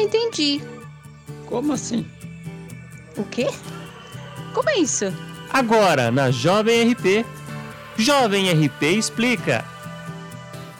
não entendi. Como assim? O quê? Como é isso? Agora, na Jovem RP. Jovem RP explica.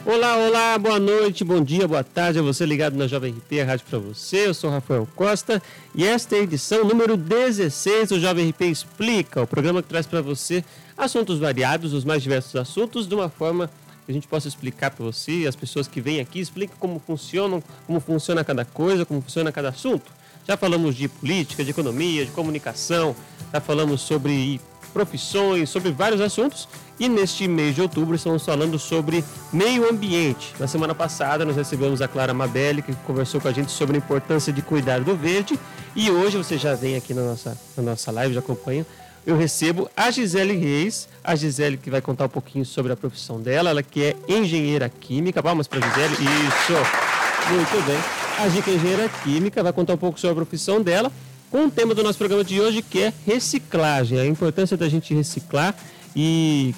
Olá, olá, boa noite, bom dia, boa tarde a você ligado na Jovem RP, a rádio para você. Eu sou Rafael Costa e esta é a edição número 16 do Jovem RP Explica, o programa que traz para você assuntos variados, os mais diversos assuntos, de uma forma que a gente possa explicar para você as pessoas que vêm aqui expliquem como funcionam, como funciona cada coisa, como funciona cada assunto. Já falamos de política, de economia, de comunicação, já falamos sobre profissões, sobre vários assuntos. E neste mês de outubro estamos falando sobre meio ambiente. Na semana passada nós recebemos a Clara Mabelli, que conversou com a gente sobre a importância de cuidar do verde. E hoje você já vem aqui na nossa, na nossa live, já acompanha. Eu recebo a Gisele Reis, a Gisele que vai contar um pouquinho sobre a profissão dela, ela que é engenheira química. Vamos para a Gisele? Isso! Muito bem. A Gica é engenheira química, vai contar um pouco sobre a profissão dela com o tema do nosso programa de hoje, que é reciclagem, a importância da gente reciclar e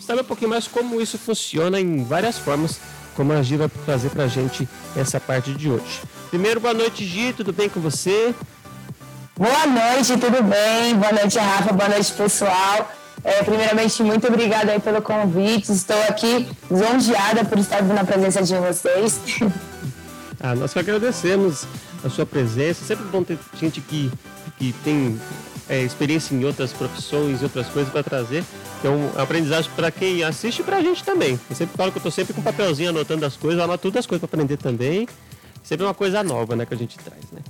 saber um pouquinho mais como isso funciona em várias formas, como a Gi vai trazer para a gente essa parte de hoje. Primeiro, boa noite, Gi, tudo bem com você? Boa noite, tudo bem? Boa noite, Rafa, boa noite, pessoal. É, primeiramente, muito obrigada aí pelo convite. Estou aqui lisonjeada por estar na presença de vocês. Ah, nós que agradecemos a sua presença. Sempre bom ter gente que, que tem é, experiência em outras profissões, outras coisas para trazer. É um aprendizagem para quem assiste e para a gente também. Eu sempre falo que eu estou sempre com um papelzinho anotando as coisas, anoto todas as coisas para aprender também. Sempre uma coisa nova né, que a gente traz, né?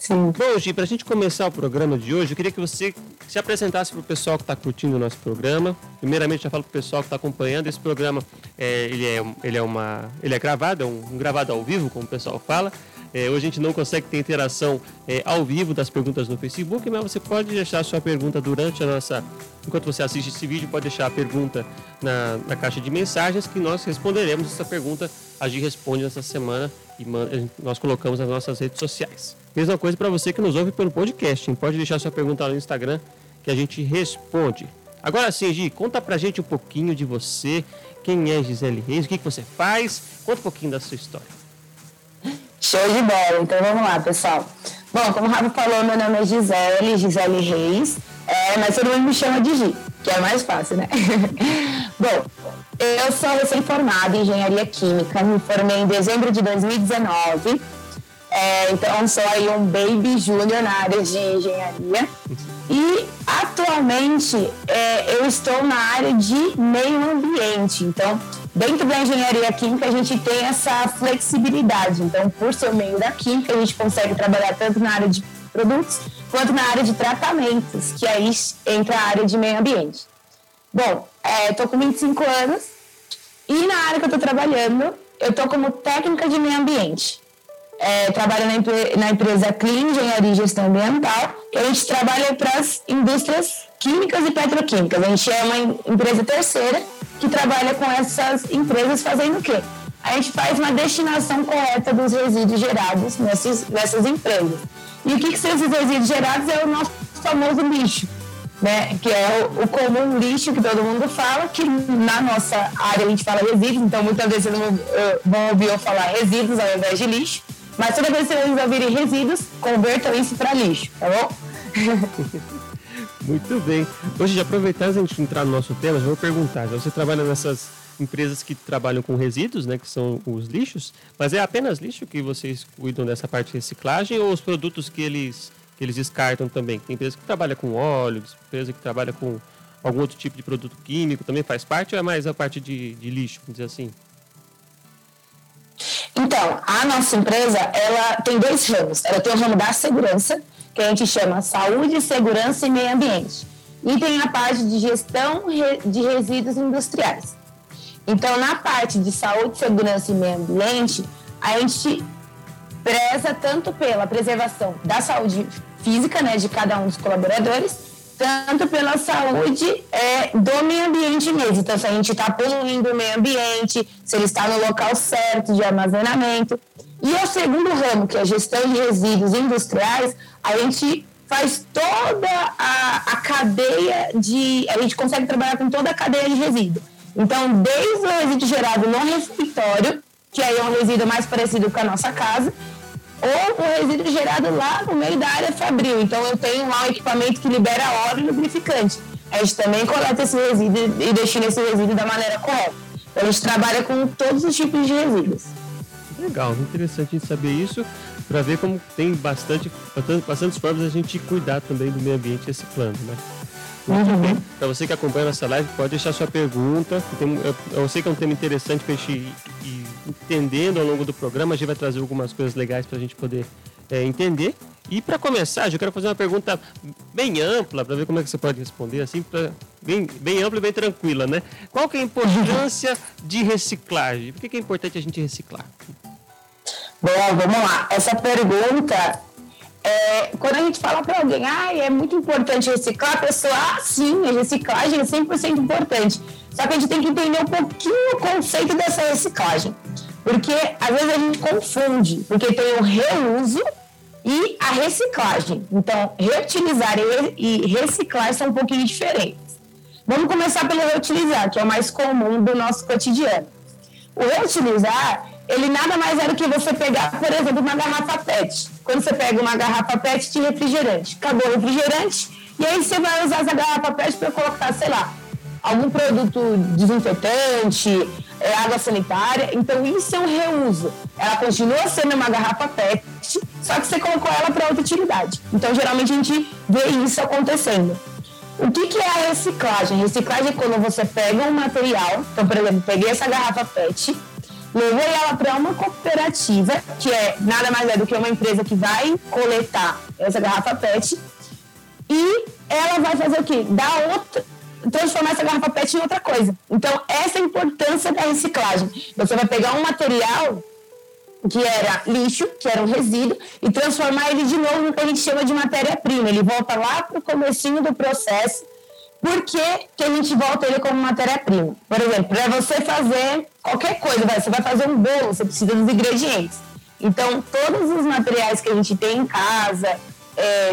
Sim. Bom, Gi, para a gente começar o programa de hoje, eu queria que você se apresentasse para o pessoal que está curtindo o nosso programa. Primeiramente, já falo para o pessoal que está acompanhando. Esse programa é, ele é, ele é, uma, ele é gravado, é um, um gravado ao vivo, como o pessoal fala. É, hoje a gente não consegue ter interação é, ao vivo das perguntas no Facebook, mas você pode deixar sua pergunta durante a nossa. Enquanto você assiste esse vídeo, pode deixar a pergunta na, na caixa de mensagens que nós responderemos essa pergunta. A gente responde nessa semana e nós colocamos nas nossas redes sociais. Mesma coisa para você que nos ouve pelo podcast. Pode deixar sua pergunta lá no Instagram que a gente responde. Agora sim, Gi, conta pra gente um pouquinho de você. Quem é Gisele Reis? O que você faz? Conta um pouquinho da sua história. Show de bola. Então vamos lá, pessoal. Bom, como o Rafa falou, meu nome é Gisele, Gisele Reis, é, mas todo mundo me chama de Gi, que é mais fácil, né? Bom, eu sou recém-formada em engenharia química, me formei em dezembro de 2019. É, então sou aí um baby júnior na área de engenharia. E atualmente é, eu estou na área de meio ambiente. Então, Dentro da engenharia química, a gente tem essa flexibilidade. Então, por ser meio da química, a gente consegue trabalhar tanto na área de produtos quanto na área de tratamentos, que aí entra a área de meio ambiente. Bom, estou é, com 25 anos e na área que eu estou trabalhando, eu estou como técnica de meio ambiente. É, trabalho na, na, empresa Clean Engenharia e Gestão Ambiental, a gente trabalha para as indústrias químicas e petroquímicas. A gente é uma empresa terceira que trabalha com essas empresas fazendo o quê? A gente faz uma destinação correta dos resíduos gerados nessas, nessas empresas. E o que, que são esses resíduos gerados? É o nosso famoso lixo, né? que é o, o, comum lixo que todo mundo fala, que na nossa área a gente fala resíduos, então muitas vezes vocês vão ouvir eu falar resíduos ao invés de lixo, mas toda vez que vocês ouvirem resíduos, convertam isso para lixo, tá bom? Muito bem. Hoje, já aproveitando a gente entrar no nosso tema, já vou perguntar. Já você trabalha nessas empresas que trabalham com resíduos, né, que são os lixos, mas é apenas lixo que vocês cuidam dessa parte de reciclagem ou os produtos que eles, que eles descartam também? Tem empresa que trabalha com óleo, empresa que trabalha com algum outro tipo de produto químico também faz parte ou é mais a parte de, de lixo, vamos dizer assim? Então, a nossa empresa, ela tem dois ramos. Ela tem o ramo da segurança, que a gente chama Saúde, Segurança e Meio Ambiente. E tem a parte de gestão de resíduos industriais. Então, na parte de saúde, segurança e meio ambiente, a gente preza tanto pela preservação da saúde física né, de cada um dos colaboradores, tanto pela saúde é, do meio ambiente mesmo. Então, se a gente está poluindo o meio ambiente, se ele está no local certo de armazenamento. E o segundo ramo, que é a gestão de resíduos industriais, a gente faz toda a, a cadeia de. A gente consegue trabalhar com toda a cadeia de resíduo. Então, desde o resíduo gerado no refeitório, que aí é um resíduo mais parecido com a nossa casa, ou o resíduo gerado lá no meio da área fabril. Então eu tenho lá um equipamento que libera óleo lubrificante. A gente também coleta esse resíduo e destina esse resíduo da maneira correta. Então a gente trabalha com todos os tipos de resíduos. Legal, interessante a gente saber isso para ver como tem bastante, bastantes formas a gente cuidar também do meio ambiente reciclando, né? Uhum. Para você que acompanha nossa live, pode deixar sua pergunta. eu, eu, sei que é um tema interessante para a gente ir, entendendo ao longo do programa. A gente vai trazer algumas coisas legais para a gente poder é, entender. E para começar, eu quero fazer uma pergunta bem ampla para ver como é que você pode responder, assim, pra, bem, bem ampla e bem tranquila, né? Qual que é a importância de reciclagem? Por que, que é importante a gente reciclar? Bom, vamos lá. Essa pergunta é, quando a gente fala para alguém, ah, é muito importante reciclar, a pessoa, ah, sim, a reciclagem é 100% importante. Só que a gente tem que entender um pouquinho o conceito dessa reciclagem. Porque às vezes a gente confunde, porque tem o reuso e a reciclagem. Então, reutilizar e reciclar são um pouquinho diferentes. Vamos começar pelo reutilizar, que é o mais comum do nosso cotidiano. O reutilizar ele nada mais era do que você pegar, por exemplo, uma garrafa PET. Quando você pega uma garrafa PET de refrigerante, acabou o refrigerante, e aí você vai usar essa garrafa PET para colocar, sei lá, algum produto desinfetante, é, água sanitária. Então, isso é um reuso. Ela continua sendo uma garrafa PET, só que você colocou ela para outra utilidade. Então, geralmente, a gente vê isso acontecendo. O que, que é a reciclagem? Reciclagem é quando você pega um material, então, por exemplo, peguei essa garrafa PET, levei ela para uma cooperativa, que é nada mais é do que uma empresa que vai coletar essa garrafa PET, e ela vai fazer o quê? Dar outra, transformar essa garrafa PET em outra coisa. Então, essa é a importância da reciclagem. Você vai pegar um material que era lixo, que era um resíduo, e transformar ele de novo no que a gente chama de matéria-prima. Ele volta lá para o comecinho do processo por que, que a gente volta ele como matéria-prima? Por exemplo, para você fazer qualquer coisa, você vai fazer um bolo, você precisa dos ingredientes. Então, todos os materiais que a gente tem em casa, é,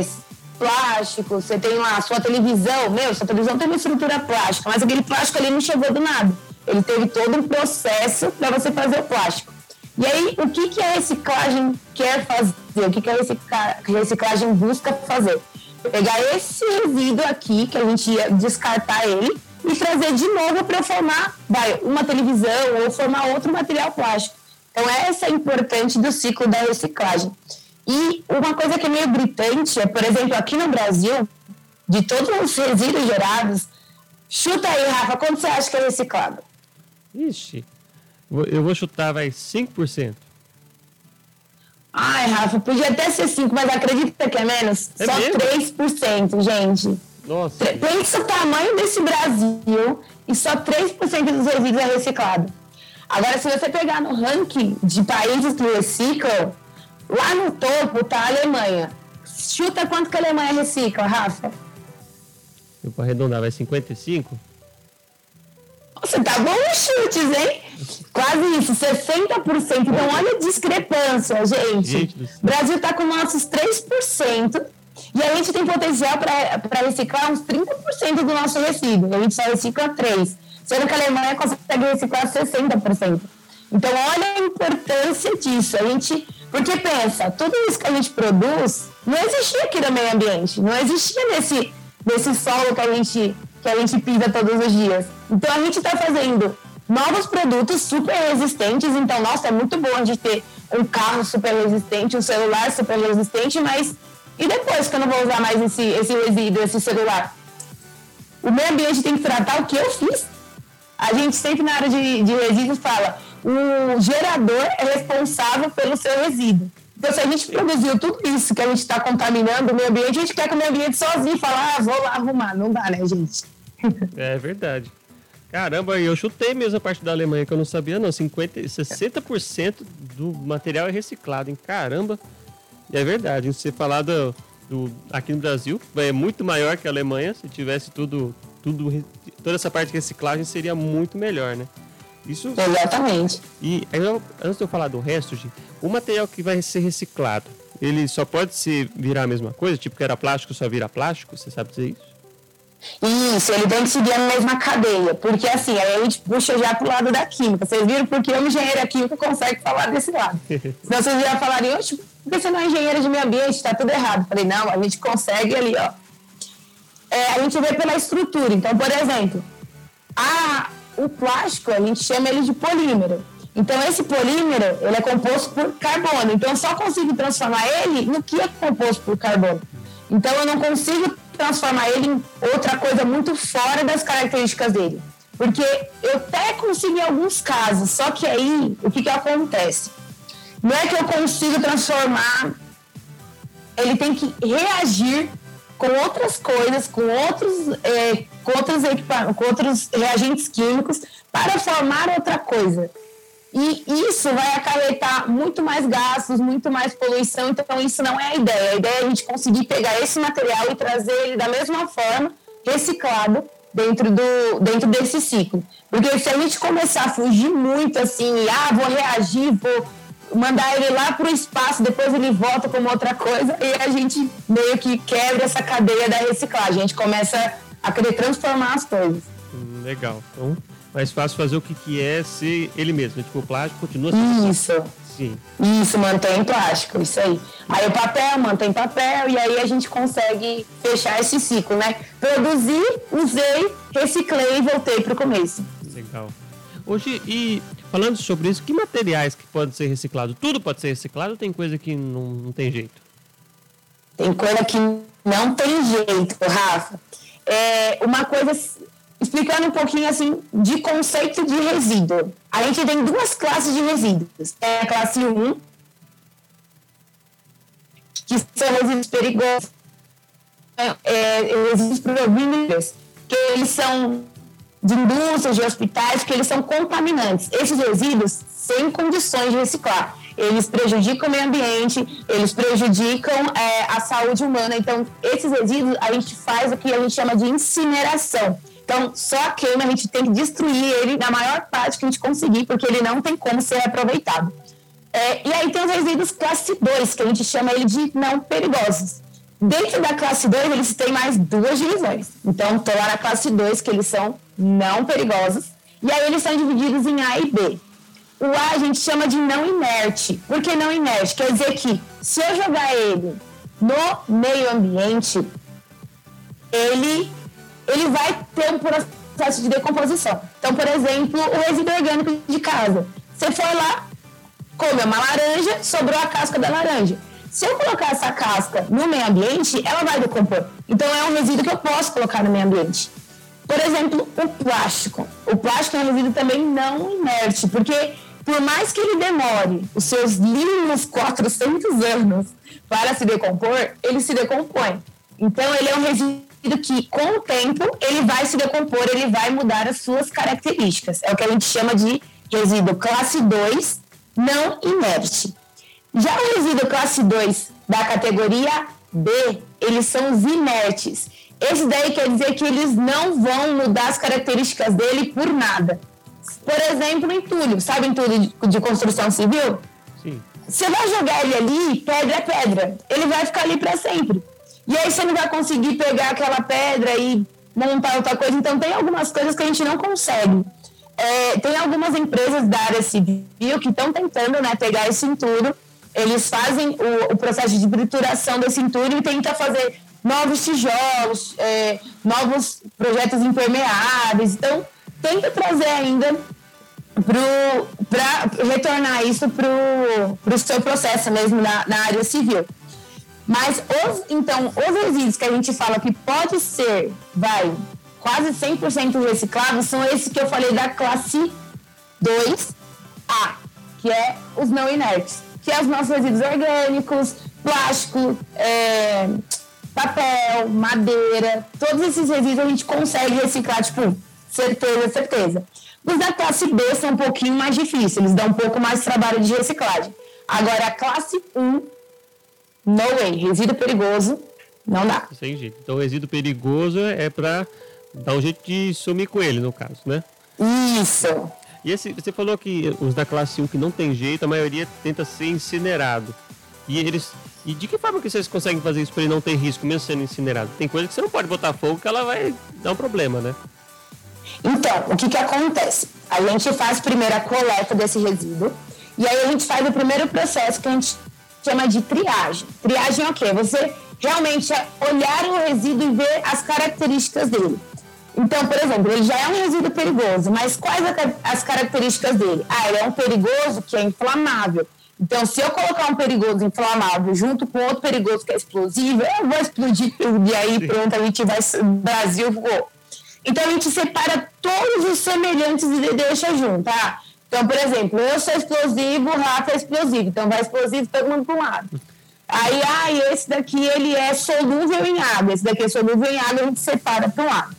plástico, você tem lá a sua televisão, meu, sua televisão tem uma estrutura plástica, mas aquele plástico ali não chegou do nada. Ele teve todo um processo para você fazer o plástico. E aí, o que, que a reciclagem quer fazer? O que, que a reciclagem busca fazer? Pegar esse resíduo aqui, que a gente ia descartar ele, e trazer de novo para formar vai, uma televisão ou formar outro material plástico. Então, essa é importante do ciclo da reciclagem. E uma coisa que é meio gritante é, por exemplo, aqui no Brasil, de todos os resíduos gerados, chuta aí, Rafa, quanto você acha que é reciclado? Ixi, eu vou chutar, vai, 5%. Ai, Rafa, podia até ser 5, mas acredita que é menos? É Só mesmo? 3%, gente. Nossa. Pensa o tamanho desse Brasil e só 3% dos resíduos é reciclado. Agora, se você pegar no ranking de países que reciclam, lá no topo tá a Alemanha. Chuta quanto que a Alemanha recicla, Rafa? Eu vou arredondar, vai 55? Nossa, tá bom os chutes, hein? Quase isso, 60%. Então, olha a discrepância, gente. gente o Brasil está com nossos 3%. E a gente tem potencial para reciclar uns 30% do nosso resíduo. A gente só recicla 3%. Sendo que a Alemanha consegue reciclar 60%. Então, olha a importância disso. A gente, porque pensa, tudo isso que a gente produz não existia aqui no meio ambiente. Não existia nesse, nesse solo que a gente que a gente pisa todos os dias. Então a gente está fazendo novos produtos super resistentes. Então, nossa, é muito bom de ter um carro super resistente, um celular super resistente, mas e depois que eu não vou usar mais esse, esse resíduo, esse celular? O meio ambiente tem que tratar o que eu fiz. A gente sempre na área de, de resíduos fala, o gerador é responsável pelo seu resíduo. Então, se a gente produziu tudo isso que a gente está contaminando o meio ambiente, a gente quer que o meio ambiente sozinho fale, ah, vou lá arrumar. Não dá, né, gente? É verdade. Caramba, eu chutei mesmo a parte da Alemanha que eu não sabia, não. 50, 60% do material é reciclado, hein? Caramba. E é verdade, você falar do, do, aqui no Brasil é muito maior que a Alemanha. Se tivesse tudo, tudo, toda essa parte de reciclagem seria muito melhor, né? Isso. Exatamente. E eu, antes de eu falar do resto, gente, o material que vai ser reciclado, ele só pode se virar a mesma coisa? Tipo que era plástico, só vira plástico? Você sabe dizer isso? Isso, ele tem que seguir a mesma cadeia, porque assim, aí a gente puxa já pro lado da química. Vocês viram porque o engenheiro químico consegue falar desse lado. Senão vocês já falariam, porque você não é engenheira de meio ambiente, está tudo errado. Falei, não, a gente consegue ali, ó. É, a gente vê pela estrutura. Então, por exemplo, a, o plástico, a gente chama ele de polímero. Então, esse polímero, ele é composto por carbono. Então, eu só consigo transformar ele no que é composto por carbono. Então, eu não consigo transformar ele em outra coisa muito fora das características dele. Porque eu até consigo em alguns casos, só que aí, o que, que acontece? Não é que eu consigo transformar, ele tem que reagir com outras coisas, com outros, é, com outros com outros reagentes químicos para formar outra coisa. E isso vai acarretar muito mais gastos, muito mais poluição. Então, isso não é a ideia. A ideia é a gente conseguir pegar esse material e trazer ele da mesma forma, reciclado, dentro, do, dentro desse ciclo. Porque se a gente começar a fugir muito assim, ah, vou reagir, vou mandar ele lá para o espaço, depois ele volta como outra coisa, e a gente meio que quebra essa cadeia da reciclagem. A gente começa a querer transformar as coisas. Hum, legal. Então, mais fácil fazer o que, que é ser ele mesmo. Tipo, o plástico continua sendo. Isso. Sim. Isso, mantém plástico, isso aí. Aí o papel mantém papel e aí a gente consegue fechar esse ciclo, né? Produzi, usei, reciclei e voltei para o começo. Legal. Hoje, e falando sobre isso, que materiais que podem ser reciclados? Tudo pode ser reciclado ou tem coisa que não, não tem jeito? Tem coisa que não tem jeito, Rafa. É uma coisa explicando um pouquinho assim de conceito de resíduo. A gente tem duas classes de resíduos. É a classe 1, que são resíduos perigosos, é, é, resíduos proibidos, que eles são de indústrias, de hospitais, que eles são contaminantes. Esses resíduos, sem condições de reciclar. Eles prejudicam o meio ambiente, eles prejudicam é, a saúde humana. Então, esses resíduos, a gente faz o que a gente chama de incineração então, só a queima a gente tem que destruir ele na maior parte que a gente conseguir, porque ele não tem como ser aproveitado. É, e aí tem os resíduos classe 2, que a gente chama ele de não perigosos. Dentro da classe 2, eles têm mais duas divisões. Então, estou lá na classe 2, que eles são não perigosos. E aí eles são divididos em A e B. O A a gente chama de não inerte. Por que não inerte? Quer dizer que se eu jogar ele no meio ambiente, ele ele vai ter um processo de decomposição. Então, por exemplo, o resíduo orgânico de casa. Você foi lá, come uma laranja, sobrou a casca da laranja. Se eu colocar essa casca no meio ambiente, ela vai decompor. Então, é um resíduo que eu posso colocar no meio ambiente. Por exemplo, o plástico. O plástico é um resíduo também não inerte, porque por mais que ele demore os seus lindos 400 anos para se decompor, ele se decompõe. Então, ele é um resíduo que com o tempo ele vai se decompor, ele vai mudar as suas características. É o que a gente chama de resíduo classe 2 não inerte. Já o resíduo classe 2 da categoria B, eles são os inertes. Esse daí quer dizer que eles não vão mudar as características dele por nada. Por exemplo, entulho. Sabe entulho de, de construção civil? Sim. Você vai jogar ele ali, pedra é pedra. Ele vai ficar ali para sempre. E aí você não vai conseguir pegar aquela pedra e montar outra coisa. Então tem algumas coisas que a gente não consegue. É, tem algumas empresas da área civil que estão tentando né, pegar esse entulho. Eles fazem o, o, processo de trituração desse entulho e tentam fazer novos tijolos, é, novos projetos impermeáveis. Então, tenta trazer ainda para retornar isso para o seu processo mesmo na, na área civil. Mas os, então, os resíduos que a gente fala que pode ser, vai, quase 100% recicláveis, são esses que eu falei da classe 2A, que é os não inertes, que é os nossos resíduos orgânicos, plástico, é, papel, madeira, todos esses resíduos a gente consegue reciclar, tipo, certeza, certeza. Os da classe B são um pouquinho mais difíceis, eles dão um pouco mais de trabalho de reciclagem. Agora, a classe 1 no way. Resíduo perigoso, não dá. Sem jeito. Então, resíduo perigoso é para dar um jeito de sumir com ele, no caso, né? Isso. E esse, você falou que os da classe 1 que não tem jeito, a maioria tenta ser incinerado. E eles. E de que forma que vocês conseguem fazer isso para ele não ter risco, mesmo sendo incinerado? Tem coisa que você não pode botar fogo que ela vai dar um problema, né? Então, o que, que acontece? A gente faz primeiro a coleta desse resíduo, e aí a gente faz o primeiro processo que a gente chama de triagem. Triagem é o quê? Você realmente olhar o resíduo e ver as características dele. Então, por exemplo, ele já é um resíduo perigoso, mas quais as características dele? Ah, ele é um perigoso que é inflamável. Então, se eu colocar um perigoso inflamável junto com outro perigoso que é explosivo, eu vou explodir tudo e aí pronto, a gente vai. Brasil voou. Então, a gente separa todos os semelhantes e deixa junto, tá? Então, por exemplo, eu sou explosivo, o Rafa é explosivo. Então, vai explosivo todo mundo para um lado. Aí, ah, esse daqui ele é solúvel em água, esse daqui é solúvel em água, a gente separa para um lado.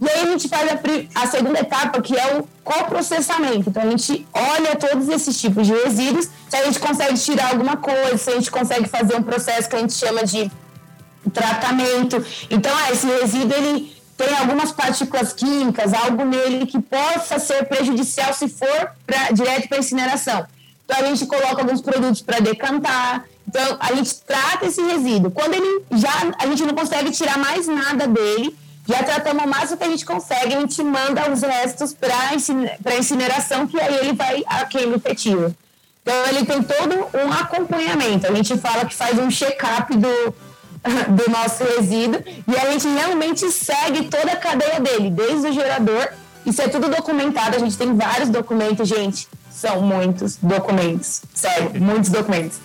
E aí a gente faz a, a, segunda etapa, que é o coprocessamento. Então a gente olha todos esses tipos de resíduos, se a gente consegue tirar alguma coisa, se a gente consegue fazer um processo que a gente chama de tratamento. Então, ah, esse resíduo ele tem algumas partículas químicas, algo nele que possa ser prejudicial se for pra, direto para incineração. Então a gente coloca alguns produtos para decantar. Então a gente trata esse resíduo. Quando ele já a gente não consegue tirar mais nada dele, já tratamos o máximo que a gente consegue, a gente manda os restos para incineração, que aí ele vai a queima efetiva. Então, ele tem todo um acompanhamento. A gente fala que faz um check-up do, do nosso resíduo e a gente realmente segue toda a cadeia dele, desde o gerador. Isso é tudo documentado, a gente tem vários documentos, gente. São muitos documentos, sério, muitos documentos.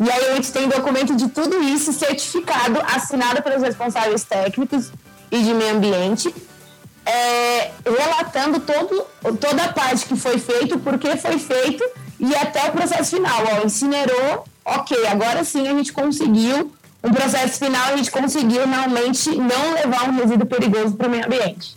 E aí a gente tem documento de tudo isso certificado, assinado pelos responsáveis técnicos, e de meio ambiente, é, relatando todo, toda a parte que foi feito, por que foi feito e até o processo final. Ó, incinerou, ok, agora sim a gente conseguiu um processo final, a gente conseguiu realmente não levar um resíduo perigoso para o meio ambiente.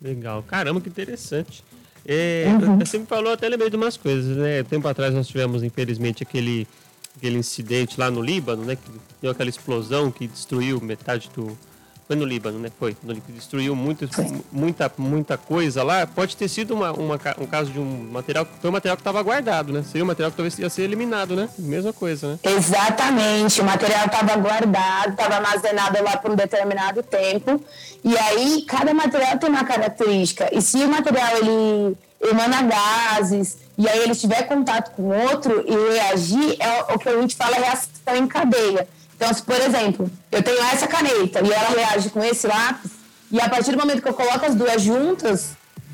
Legal, caramba, que interessante. É, uhum. Você me falou até lembrei de umas coisas, né? Tempo atrás nós tivemos, infelizmente, aquele, aquele incidente lá no Líbano, né? Que deu aquela explosão que destruiu metade do, foi no Líbano, né? Foi. No, destruiu muito, muita, muita coisa lá. Pode ter sido uma, uma, um caso de um material. Foi um material que estava guardado, né? Seria um material que talvez ia ser eliminado, né? Mesma coisa, né? Exatamente. O material estava guardado, estava armazenado lá por um determinado tempo. E aí, cada material tem uma característica. E se o material ele emana gases, e aí ele tiver contato com outro e reagir, é o que a gente fala reação em cadeia. Então, se, por exemplo, eu tenho essa caneta e ela reage com esse lápis, e a partir do momento que eu coloco as duas juntas,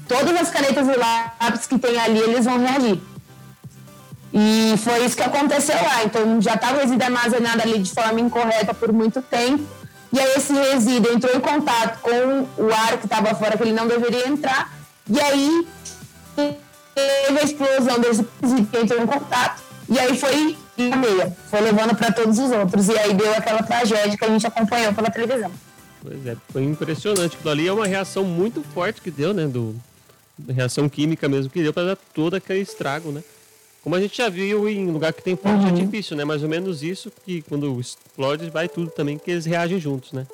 todas as canetas e lápis que tem ali, eles vão reagir. E foi isso que aconteceu lá. Então, já estava o resíduo armazenado ali de forma incorreta por muito tempo. E aí, esse resíduo entrou em contato com o ar que estava fora, que ele não deveria entrar. E aí, teve a explosão desse resíduo que entrou em contato. E aí foi e a meia. Foi levando para todos os outros. E aí deu aquela tragédia que a gente acompanhou pela televisão. Pois é, foi impressionante. Aquilo ali é uma reação muito forte que deu, né? Do, reação química mesmo que deu para dar todo aquele estrago, né? Como a gente já viu em lugar que tem fogo uhum. de artifício, né? Mais ou menos isso que quando explode vai tudo também, que eles reagem juntos, né?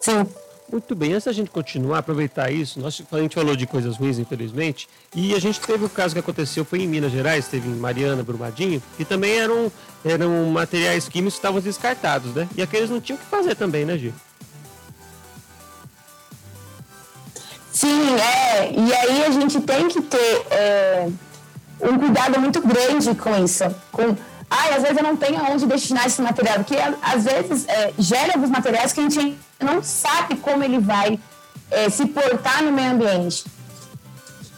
Sim. Muito bem, antes da gente continuar, aproveitar isso, nós, a gente falou de coisas ruins, infelizmente, e a gente teve o caso que aconteceu, foi em Minas Gerais, teve em Mariana, Brumadinho, que também eram, eram materiais químicos que estavam descartados, né? E aqueles não tinham o que fazer também, né, Gil? Sim, é. E aí a gente tem que ter é, um cuidado muito grande com isso. Com, ai, às vezes eu não tenho aonde destinar esse material, porque às vezes é, gera alguns materiais que a gente não sabe como ele vai é, se portar no meio ambiente.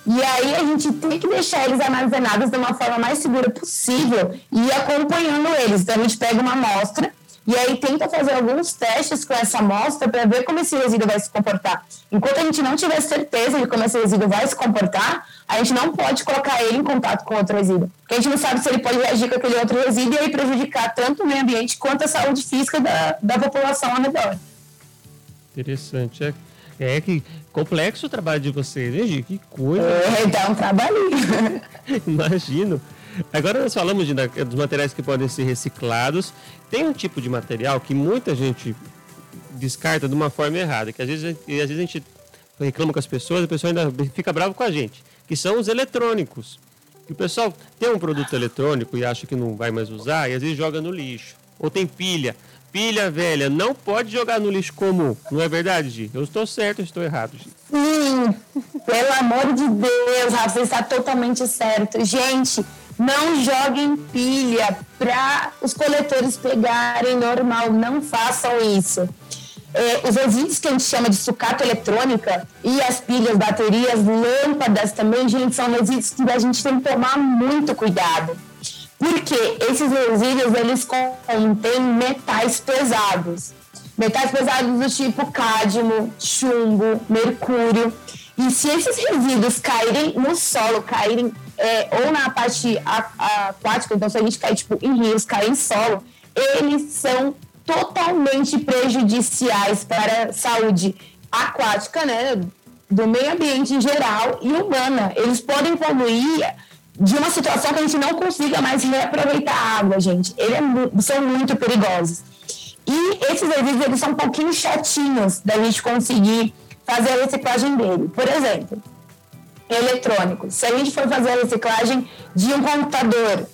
E aí a gente tem que deixar eles armazenados de uma forma mais segura possível e ir acompanhando eles. Então a gente pega uma amostra e aí tenta fazer alguns testes com essa amostra para ver como esse resíduo vai se comportar. Enquanto a gente não tiver certeza de como esse resíduo vai se comportar, a gente não pode colocar ele em contato com outro resíduo. Porque a gente não sabe se ele pode reagir com aquele outro resíduo e aí prejudicar tanto o meio ambiente quanto a saúde física da, da população ao redor. Interessante. É, é que complexo o trabalho de vocês, hein, Gi? Que coisa. É, dá um trabalhinho. Imagino. Agora nós falamos de, dos materiais que podem ser reciclados. Tem um tipo de material que muita gente descarta de uma forma errada, que às vezes, às vezes a gente reclama com as pessoas, a pessoa ainda fica brava com a gente, que são os eletrônicos. O pessoal tem um produto eletrônico e acha que não vai mais usar e às vezes joga no lixo. Ou tem pilha pilha velha não pode jogar no lixo comum. Não é verdade, Gi? Eu estou certo ou estou errado, Gi? Sim, pelo amor de Deus, Rafa, você está totalmente certo. Gente, Não joguem pilha para os coletores pegarem normal, não façam isso. É, os resíduos que a gente chama de sucata eletrônica e as pilhas, baterias, lâmpadas também, gente, são resíduos que a gente tem que tomar muito cuidado. Porque esses resíduos, eles contêm metais pesados. Metais pesados do tipo cádmio, chumbo, mercúrio. E se esses resíduos caírem no solo, caírem é, ou na parte aquática, então se a gente cair tipo, em rios, cair em solo, eles são totalmente prejudiciais para a saúde aquática, né, do meio ambiente em geral e humana. Eles podem poluir de uma situação que a gente não consiga mais reaproveitar a água, gente. Eles é, são muito perigosos. E esses resíduos eles são um pouquinho chatinhos da gente conseguir fazer a reciclagem dele. Por exemplo, eletrônicos. Se a gente for fazer a reciclagem de um computador,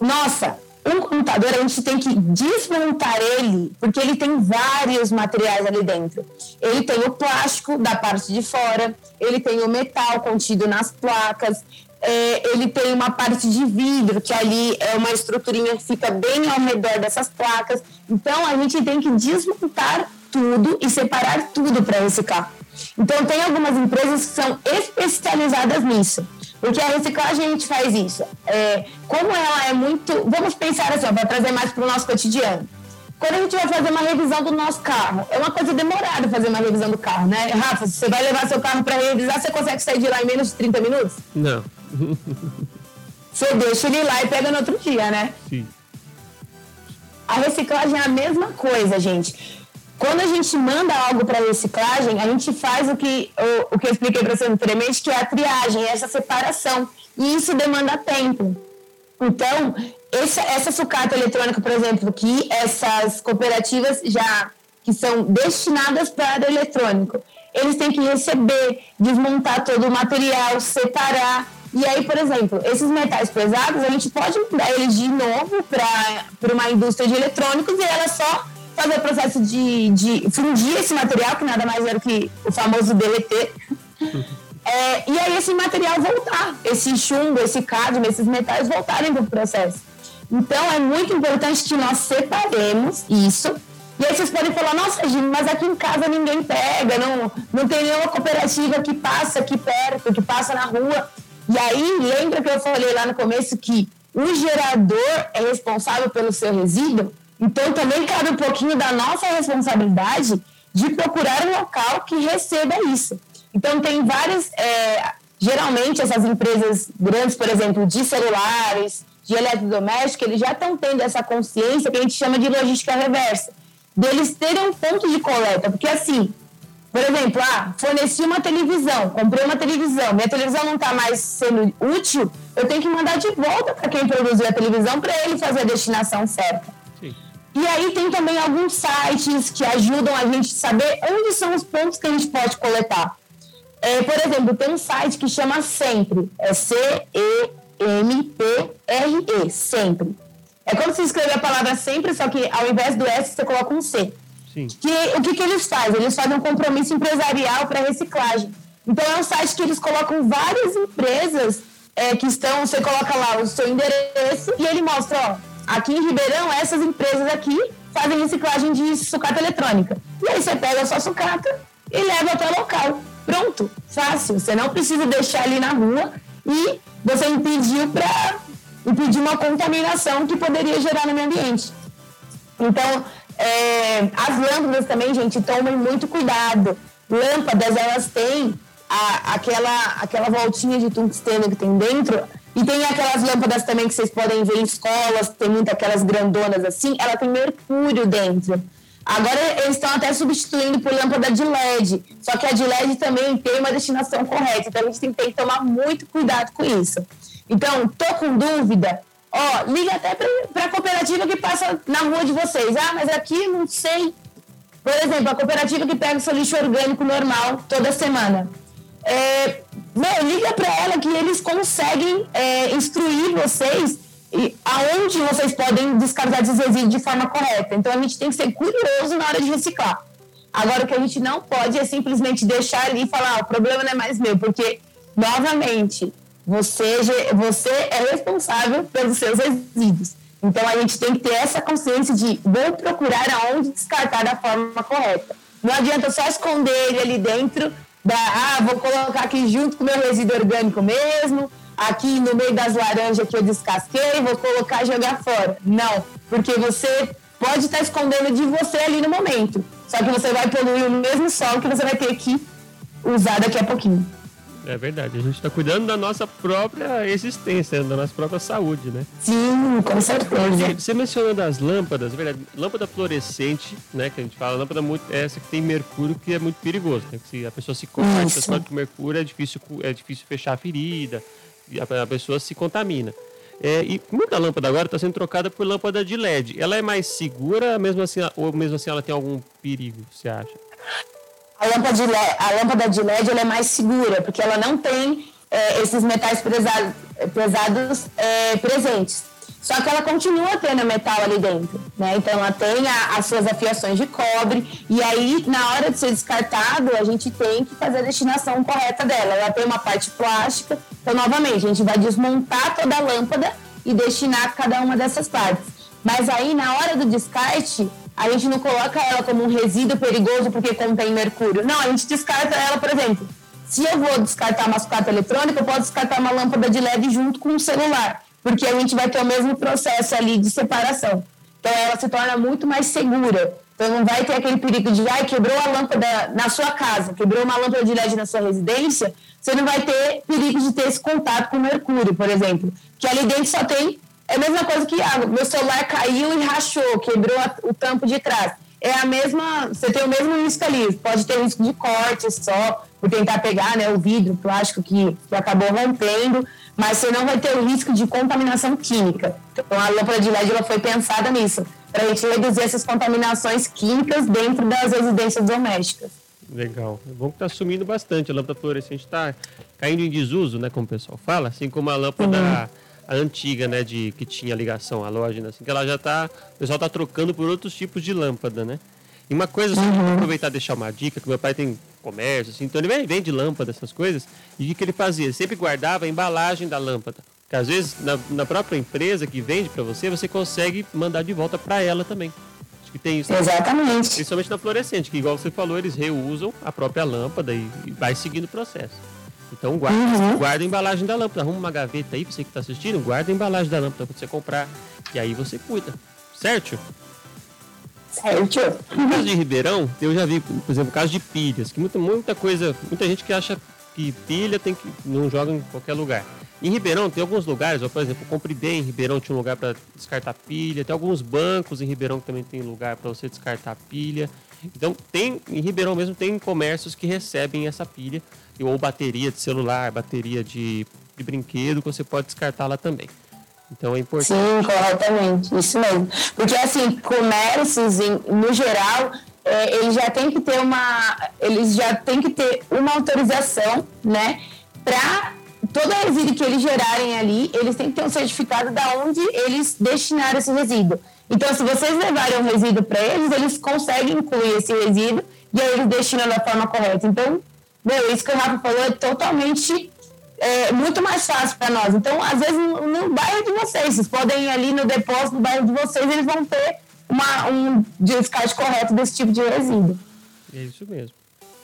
nossa, um computador a gente tem que desmontar ele, porque ele tem vários materiais ali dentro. Ele tem o plástico da parte de fora, ele tem o metal contido nas placas, é, ele tem uma parte de vidro, que ali é uma estruturinha que fica bem ao redor dessas placas. Então a gente tem que desmontar tudo e separar tudo para reciclar. Então, tem algumas empresas que são especializadas nisso. Porque a reciclagem a gente faz isso. É, como ela é muito. Vamos pensar assim, para trazer mais para o nosso cotidiano. Quando a gente vai fazer uma revisão do nosso carro, é uma coisa demorada fazer uma revisão do carro, né? Rafa, você vai levar seu carro para revisar, você consegue sair de lá em menos de 30 minutos? Não. você deixa ele lá e pega no outro dia, né? Sim. A reciclagem é a mesma coisa, gente. Quando a gente manda algo para reciclagem, a gente faz o que, o, o que eu expliquei para você anteriormente, que é a triagem, essa separação. E isso demanda tempo. Então, essa, essa sucata eletrônica, por exemplo, que essas cooperativas já que são destinadas para eletrônico, eles têm que receber, desmontar todo o material, separar. E aí, por exemplo, esses metais pesados, a gente pode mandar eles de novo para uma indústria de eletrônicos e ela só fazer o processo de, de fundir esse material, que nada mais era que o famoso derreter. É, e aí esse material voltar, esse chumbo, esse cádmio, esses metais voltarem para o processo. Então é muito importante que nós separemos isso. E aí vocês podem falar, nossa, Jimmy, mas aqui em casa ninguém pega, não, não tem nenhuma cooperativa que passa aqui perto, que passa na rua. E aí, lembra que eu falei lá no começo que o gerador é responsável pelo seu resíduo? Então, também cabe um pouquinho da nossa responsabilidade de procurar um local que receba isso. Então, tem várias. É, geralmente, essas empresas grandes, por exemplo, de celulares, de eletrodoméstico, eles já estão tendo essa consciência que a gente chama de logística reversa, deles terem um ponto de coleta. Porque, assim, por exemplo, ah, forneci uma televisão, comprei uma televisão, minha televisão não está mais sendo útil, eu tenho que mandar de volta para quem produziu a televisão para ele fazer a destinação certa. E aí tem também alguns sites que ajudam a gente a saber onde são os pontos que a gente pode coletar. É, por exemplo, tem um site que chama Sempre, é C-E-M-P-R-E, Sempre. É como se escrever a palavra sempre, só que ao invés do S você coloca um C. Sim. Que, o que, que eles fazem? Eles fazem um compromisso empresarial para reciclagem. Então é um site que eles colocam várias empresas é, que estão, você coloca lá o seu endereço e ele mostra, ó, Aqui em Ribeirão, essas empresas aqui fazem reciclagem de sucata eletrônica. E aí você pega a sua sucata e leva até o local. Pronto, fácil. Você não precisa deixar ali na rua e você impediu para impedir uma contaminação que poderia gerar no meio ambiente. Então, é, as lâmpadas também, gente, tomem muito cuidado. Lâmpadas, elas têm a, aquela, aquela voltinha de tungstênio que tem dentro, e tem aquelas lâmpadas também que vocês podem ver em escolas, tem muitas aquelas grandonas assim, ela tem mercúrio dentro. Agora eles estão até substituindo por lâmpada de LED, só que a de LED também tem uma destinação correta, então a gente tem, que tomar muito cuidado com isso. Então, tô com dúvida, ó, liga até para a cooperativa que passa na rua de vocês. Ah, mas aqui não sei. Por exemplo, a cooperativa que pega o seu lixo orgânico normal toda semana. É, meu, liga para ela que eles conseguem é, instruir vocês e aonde vocês podem descartar esses resíduos de forma correta. Então a gente tem que ser curioso na hora de reciclar. Agora o que a gente não pode é simplesmente deixar ali e falar, ah, o problema não é mais meu, porque novamente Você, você é responsável pelos seus resíduos. Então a gente tem que ter essa consciência de vou procurar aonde descartar da forma correta. Não adianta só esconder ele ali dentro da, ah, vou colocar aqui junto com o meu resíduo orgânico mesmo, aqui no meio das laranjas que eu descasquei, vou colocar e jogar fora. Não, porque você pode estar escondendo de você ali no momento. Só que você vai poluir o mesmo solo que você vai ter que usar daqui a pouquinho. É verdade, a gente está cuidando da nossa própria existência, da nossa própria saúde, né? Sim, com certeza. Você mencionou das lâmpadas, é verdade, lâmpada fluorescente, né, que a gente fala, lâmpada muito, é essa que tem mercúrio, que é muito perigoso, né? Se a pessoa se corta com mercúrio, é difícil, é difícil fechar a ferida, a, a pessoa se contamina. É, e muita lâmpada agora está sendo trocada por lâmpada de LED. Ela é mais segura, mesmo assim, ou mesmo assim ela tem algum perigo, você acha? A lâmpada de LED, a lâmpada de LED é mais segura, porque ela não tem é, esses metais pesados, é, presentes. Só que ela continua tendo metal ali dentro, né? Então ela tem a, as suas afiações de cobre e aí na hora de ser descartado a gente tem que fazer a destinação correta dela. Ela tem uma parte plástica, então novamente a gente vai desmontar toda a lâmpada e destinar cada uma dessas partes. Mas aí na hora do descarte a gente não coloca ela como um resíduo perigoso porque contém mercúrio. Não, a gente descarta ela, por exemplo. Se eu vou descartar uma sucata eletrônica, eu posso descartar uma lâmpada de LED junto com um celular, porque a gente vai ter o mesmo processo ali de separação. Então ela se torna muito mais segura. Então não vai ter aquele perigo de, ai, quebrou a lâmpada na sua casa, quebrou uma lâmpada de LED na sua residência, você não vai ter perigo de ter esse contato com mercúrio, por exemplo. Que ali dentro só tem é a mesma coisa que ah, meu celular caiu e rachou, quebrou a, o tampo de trás. É a mesma, você tem o mesmo risco ali. Pode ter risco de corte só por tentar pegar né, o vidro, o plástico que, que acabou rompendo, mas você não vai ter o risco de contaminação química. Então a lâmpada de LED ela foi pensada nisso, para a gente reduzir essas contaminações químicas dentro das residências domésticas. Legal. É bom que está sumindo bastante. A lâmpada fluorescente está caindo em desuso, né? Como o pessoal fala, assim como a lâmpada. Uhum a antiga, né, de que tinha ligação à loja, assim, que ela já tá, o pessoal tá trocando por outros tipos de lâmpada, né? E uma coisa, só uhum. aproveitar e deixar uma dica, que meu pai tem comércio, assim, então ele vende lâmpada, essas coisas, e o que ele fazia? Ele sempre guardava a embalagem da lâmpada. Que às vezes, na, na própria empresa que vende para você, você consegue mandar de volta para ela também. Acho que tem isso. Exatamente. Principalmente na fluorescente, que igual você falou, eles reusam a própria lâmpada e, e vai seguindo o processo. Então guarda, uhum. guarda a embalagem da lâmpada. Arruma uma gaveta aí, você que está assistindo, guarda a embalagem da lâmpada para você comprar. E aí você cuida. Certo? Certo. No caso de Ribeirão, eu já vi, por exemplo, caso de pilhas, que muita, muita coisa, muita gente que acha que pilha tem que não joga em qualquer lugar. Em Ribeirão tem alguns lugares, ó, por exemplo, o Compridem em Ribeirão tinha um lugar para descartar pilha, tem alguns bancos em Ribeirão que também tem lugar para você descartar pilha. Então tem em Ribeirão mesmo tem comércios que recebem essa pilha ou bateria de celular, bateria de, de brinquedo, que você pode descartar lá também. Então é importante. Sim, corretamente, isso mesmo. Porque assim, comércios em, no geral, é, eles já tem que ter uma. Eles já tem que ter uma autorização, né? Para todo resíduo que eles gerarem ali, eles têm que ter um certificado da onde eles destinaram esse resíduo. Então, se vocês levarem um resíduo para eles, eles conseguem incluir esse resíduo e aí eles destinam da forma correta. Então, meu, isso que o Rafa falou é totalmente é, muito mais fácil para nós. Então, às vezes, no, no, bairro de vocês, vocês podem ir ali no depósito do bairro de vocês, eles vão ter uma, um descarte correto desse tipo de resíduo. É isso mesmo.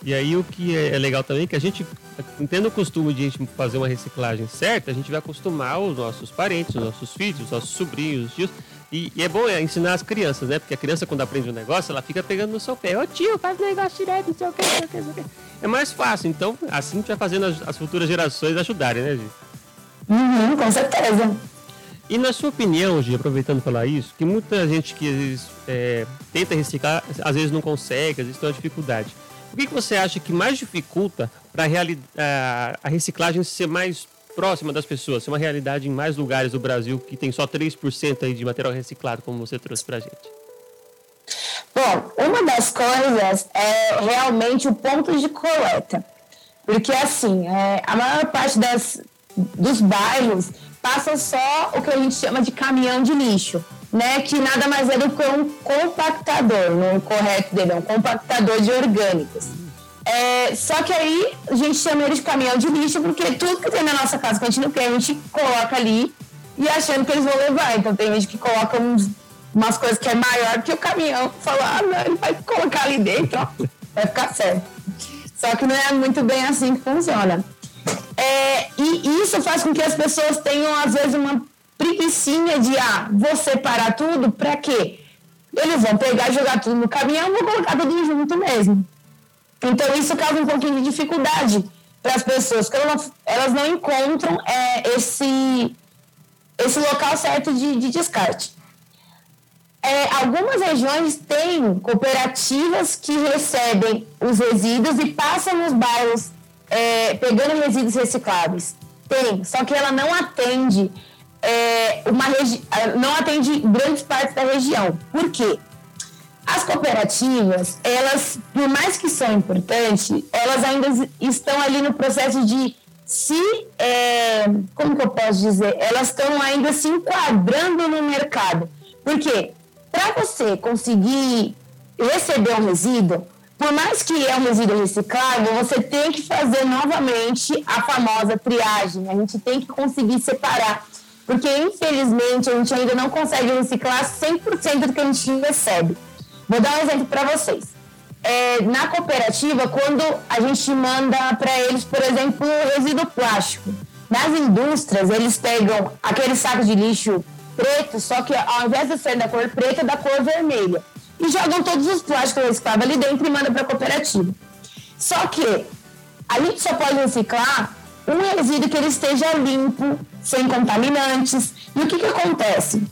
E aí o que é, é legal também é que a gente, tendo o costume de a gente fazer uma reciclagem certa, a gente vai acostumar os nossos parentes, os nossos filhos, os nossos sobrinhos, os tios, e, e, é bom é, ensinar as crianças, né? Porque a criança, quando aprende um negócio, ela fica pegando no seu pé. Ô tio, faz negócio direito, não sei o que, não sei o que, não sei o que. É mais fácil. Então, assim a gente vai fazendo as, as futuras gerações ajudarem, né, Gi? Uhum, com certeza. E na sua opinião, Gi, aproveitando falar isso, que muita gente que é, tenta reciclar, às vezes não consegue, às vezes tem uma dificuldade. O que, que você acha que mais dificulta para a, a reciclagem ser mais próxima das pessoas, ser uma realidade em mais lugares do Brasil que tem só 3% aí de material reciclado, como você trouxe para a gente? Bom, uma das coisas é realmente o ponto de coleta. Porque, assim, é, a maior parte das, dos bairros passa só o que a gente chama de caminhão de lixo, né? Que nada mais é do que um compactador, no correto dele, é um compactador de orgânicos. É, só que aí a gente chama ele de caminhão de lixo, porque tudo que tem na nossa casa que a gente não quer, a gente coloca ali e achando que eles vão levar. Então tem gente que coloca uns, umas coisas que é maior que o caminhão, fala, ah, não, ele vai colocar ali dentro, ó, vai ficar certo. Só que não é muito bem assim que funciona. É, e isso faz com que as pessoas tenham, às vezes, uma preguiçinha de, ah, vou separar tudo, para quê? Eles vão pegar jogar tudo no caminhão, vou colocar tudo junto mesmo. Então, isso causa um pouquinho de dificuldade para as pessoas, porque elas não, elas não encontram é, esse, esse local certo de, de descarte. É, algumas regiões têm cooperativas que recebem os resíduos e passam nos bairros é, pegando resíduos recicláveis. Tem, só que ela não atende é, uma não atende grandes partes da região. Por quê? As cooperativas, elas, por mais que são importantes, elas ainda estão ali no processo de se, é, como que eu posso dizer? Elas estão ainda se enquadrando no mercado. Por quê? Para você conseguir receber um resíduo, por mais que é um resíduo reciclável, você tem que fazer novamente a famosa triagem. A gente tem que conseguir separar. Porque, infelizmente, a gente ainda não consegue reciclar 100% do que a gente recebe. Vou dar um exemplo para vocês. É, na cooperativa, quando a gente manda para eles, por exemplo, resíduo plástico, nas indústrias, eles pegam aquele saco de lixo preto, só que ao invés de ser da cor preta, é da cor vermelha. E jogam todos os plásticos recicláveis ali dentro e mandam para a cooperativa. Só que a gente só pode reciclar um resíduo que ele esteja limpo, sem contaminantes. E o que, que acontece?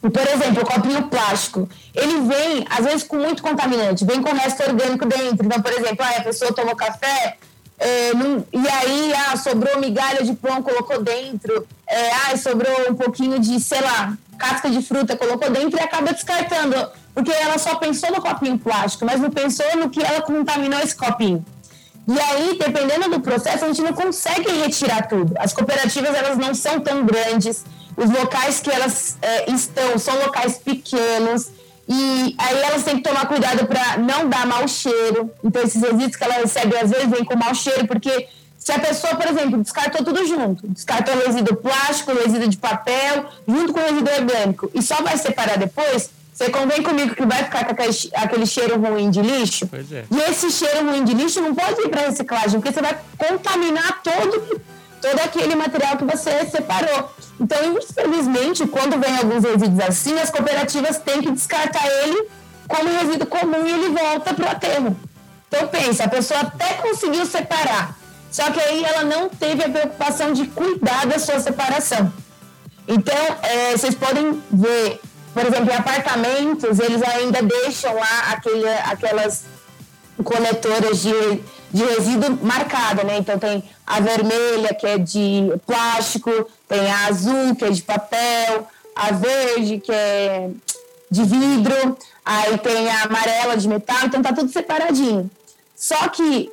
Por exemplo, o copinho plástico, ele vem, às vezes, com muito contaminante, vem com resto orgânico dentro. Então, por exemplo, ah, a pessoa tomou café é, e aí ah, sobrou migalha de pão, colocou dentro, é, ah, sobrou um pouquinho de, sei lá, casca de fruta, colocou dentro e acaba descartando, porque ela só pensou no copinho plástico, mas não pensou no que ela contaminou esse copinho. E aí, dependendo do processo, a gente não consegue retirar tudo. As cooperativas, elas não são tão grandes, os locais que elas é, estão são locais pequenos e aí elas têm que tomar cuidado para não dar mau cheiro. Então, esses resíduos que ela recebe às vezes vêm com mau cheiro, porque se a pessoa, por exemplo, descartou tudo junto, descartou resíduo plástico, resíduo de papel, junto com resíduo orgânico, e só vai separar depois, você convém comigo que vai ficar com aquele, cheiro ruim de lixo? É. E esse cheiro ruim de lixo não pode ir para reciclagem, porque você vai contaminar todo, todo aquele material que você separou. Então, infelizmente, quando vem alguns resíduos assim, as cooperativas têm que descartar ele como resíduo comum e ele volta para o aterro. Então, pensa, a pessoa até conseguiu separar, só que aí ela não teve a preocupação de cuidar da sua separação. Então, é, vocês podem ver, por exemplo, em apartamentos, eles ainda deixam lá aquele, aquelas coletoras de de resíduo marcada, né? Então tem a vermelha, que é de plástico, tem a azul, que é de papel, a verde, que é de vidro, aí tem a amarela de metal, então tá tudo separadinho. Só que,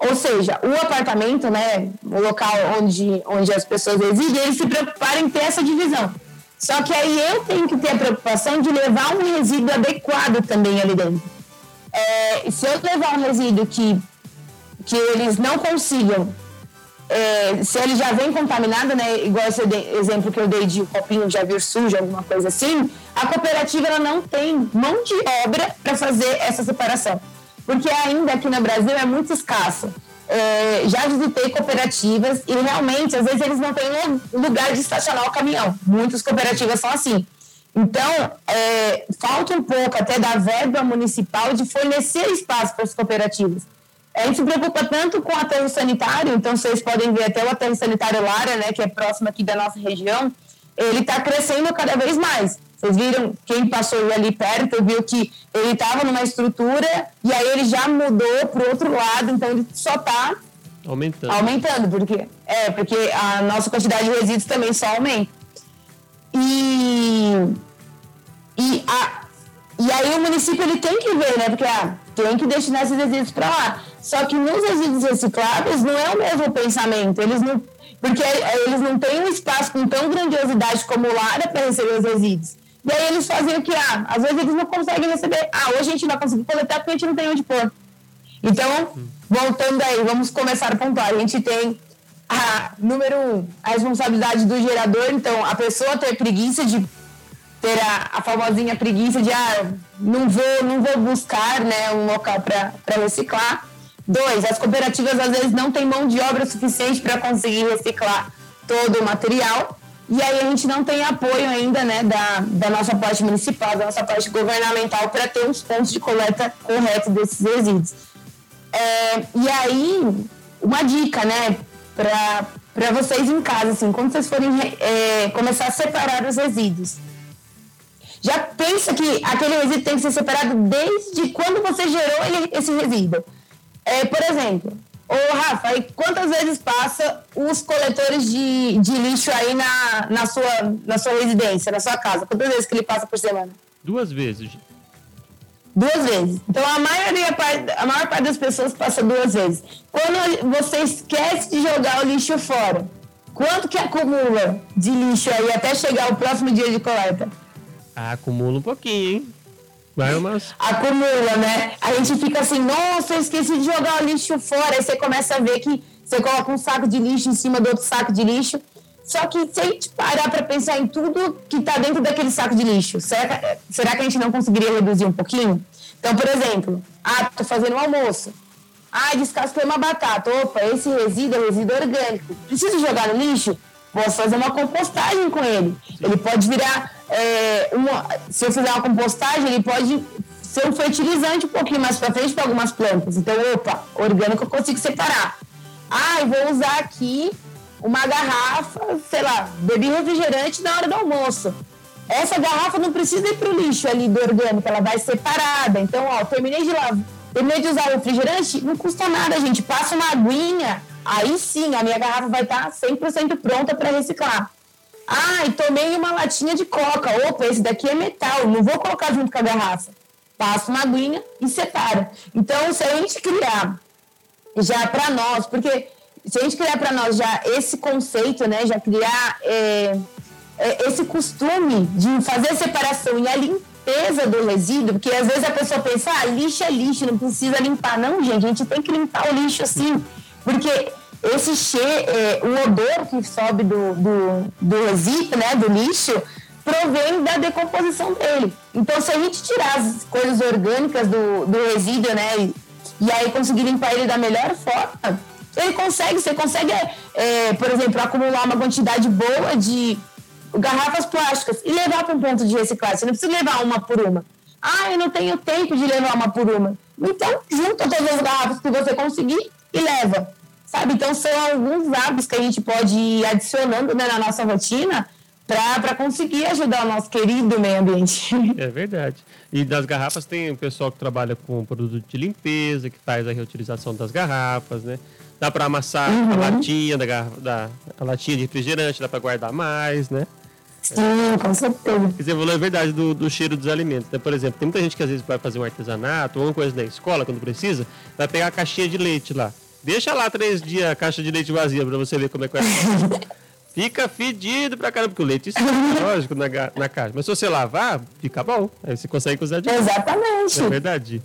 ou seja, o apartamento, né, o local onde, onde as pessoas residem, eles se preocuparam em ter essa divisão. Só que aí eu tenho que ter a preocupação de levar um resíduo adequado também ali dentro. É, se eu levar um resíduo que que eles não consigam, é, se ele já vem contaminado, né, igual esse exemplo que eu dei de copinho já vir sujo, alguma coisa assim, a cooperativa ela não tem mão de obra para fazer essa separação. Porque ainda aqui no Brasil é muito escasso. É, já visitei cooperativas e realmente, às vezes, eles não têm lugar de estacionar o caminhão. Muitas cooperativas são assim. Então, é, falta um pouco até da verba municipal de fornecer espaço para as cooperativas. A gente se preocupa tanto com o aterro sanitário, então vocês podem ver até o aterro sanitário Lara, né, que é próximo aqui da nossa região, ele está crescendo cada vez mais. Vocês viram, quem passou ali perto viu que ele estava numa estrutura e aí ele já mudou para o outro lado, então ele só está aumentando. Aumentando, porque é porque a nossa quantidade de resíduos também só aumenta. E, e, a, e aí o município ele tem que ver, né? Porque ah, tem que destinar esses resíduos para lá. Só que nos resíduos recicláveis não é o mesmo pensamento. Eles não, porque eles não têm um espaço com tão grandiosidade como o Lara para receber os resíduos. E aí eles fazem o que? Ah, às vezes eles não conseguem receber. Ah, hoje a gente não vai conseguir coletar porque a gente não tem onde pôr. Então, voltando aí, vamos começar a pontuar. A gente tem a número um, a responsabilidade do gerador, então a pessoa ter preguiça de ter a, a famosinha preguiça de ah, não vou, não vou buscar né, um local para reciclar. Dois, as cooperativas às vezes não têm mão de obra suficiente para conseguir reciclar todo o material. E aí a gente não tem apoio ainda né, da, da nossa parte municipal, da nossa parte governamental para ter os pontos de coleta corretos desses resíduos. É, e aí, uma dica, né, para vocês em casa, assim, quando vocês forem é, começar a separar os resíduos já pensa que aquele resíduo tem que ser separado desde quando você gerou ele, esse resíduo. É, por exemplo, ô Rafa, aí quantas vezes passa os coletores de, de lixo aí na, na, sua, na sua residência, na sua casa? Quantas vezes que ele passa por semana? Duas vezes. Duas vezes. Então a maioria, a maior parte das pessoas passa duas vezes. Quando você esquece de jogar o lixo fora, quanto que acumula de lixo aí até chegar o próximo dia de coleta? Acumula um pouquinho, hein? Vai umas... Acumula, né? A gente fica assim, nossa, eu esqueci de jogar o lixo fora. Aí você começa a ver que você coloca um saco de lixo em cima do outro saco de lixo. Só que se a gente parar para pensar em tudo que está dentro daquele saco de lixo, será que, será que a gente não conseguiria reduzir um pouquinho? Então, por exemplo, ah, tô fazendo um almoço. Ah, descasquei uma batata. Opa, esse resíduo é resíduo orgânico. Preciso jogar no lixo? Posso fazer uma compostagem com ele. Ele pode virar é, uma, se eu fizer uma compostagem, ele pode ser um fertilizante um pouquinho mais para frente para algumas plantas. Então, opa, orgânico eu consigo separar. Ah, eu vou usar aqui uma garrafa, sei lá, bebi refrigerante na hora do almoço. Essa garrafa não precisa ir para o lixo ali do orgânico, ela vai separada. Então, ó, terminei de lavar, terminei de usar o refrigerante, não custa nada, gente. Passa uma aguinha, aí sim a minha garrafa vai estar 100% pronta para reciclar. Ah, e tomei uma latinha de coca. Opa, esse daqui é metal, não vou colocar junto com a garrafa. Passa uma aguinha e separa. Então, se a gente criar já para nós, porque se a gente criar para nós já esse conceito, né, já criar é, é, esse costume de fazer a separação e a limpeza do resíduo, porque às vezes a pessoa pensa, ah, lixo é lixo, não precisa limpar. Não, gente, a gente tem que limpar o lixo assim, porque esse cheiro, é, o odor que sobe do, do, do resíduo, né, do lixo, provém da decomposição dele. Então, se a gente tirar as coisas orgânicas do, do resíduo, né, e, e aí conseguir limpar ele da melhor forma, ele consegue, você consegue, é, por exemplo, acumular uma quantidade boa de garrafas plásticas e levar para um ponto de reciclagem. Você não precisa levar uma por uma. Ah, eu não tenho tempo de levar uma por uma. Então, junta todas as garrafas que você conseguir e leva sabe? Então, são alguns hábitos que a gente pode ir adicionando né, na nossa rotina para conseguir ajudar o nosso querido meio ambiente. É verdade. E das garrafas tem o pessoal que trabalha com produto de limpeza, que faz a reutilização das garrafas, né? Dá para amassar uhum. a latinha da, garrafa, da a latinha de refrigerante, dá para guardar mais, né? Sim, com certeza. Quer dizer, é verdade do, do cheiro dos alimentos. Né? Por exemplo, tem muita gente que às vezes vai fazer um artesanato ou uma coisa na escola, quando precisa, vai pegar a caixinha de leite lá. Deixa lá três dias a caixa de leite vazia pra você ver como é que é. Fica fedido pra caramba, porque o leite é lógico na, na caixa. Mas se você lavar, fica bom. Aí você consegue cozinhar de novo. Exatamente. É verdade.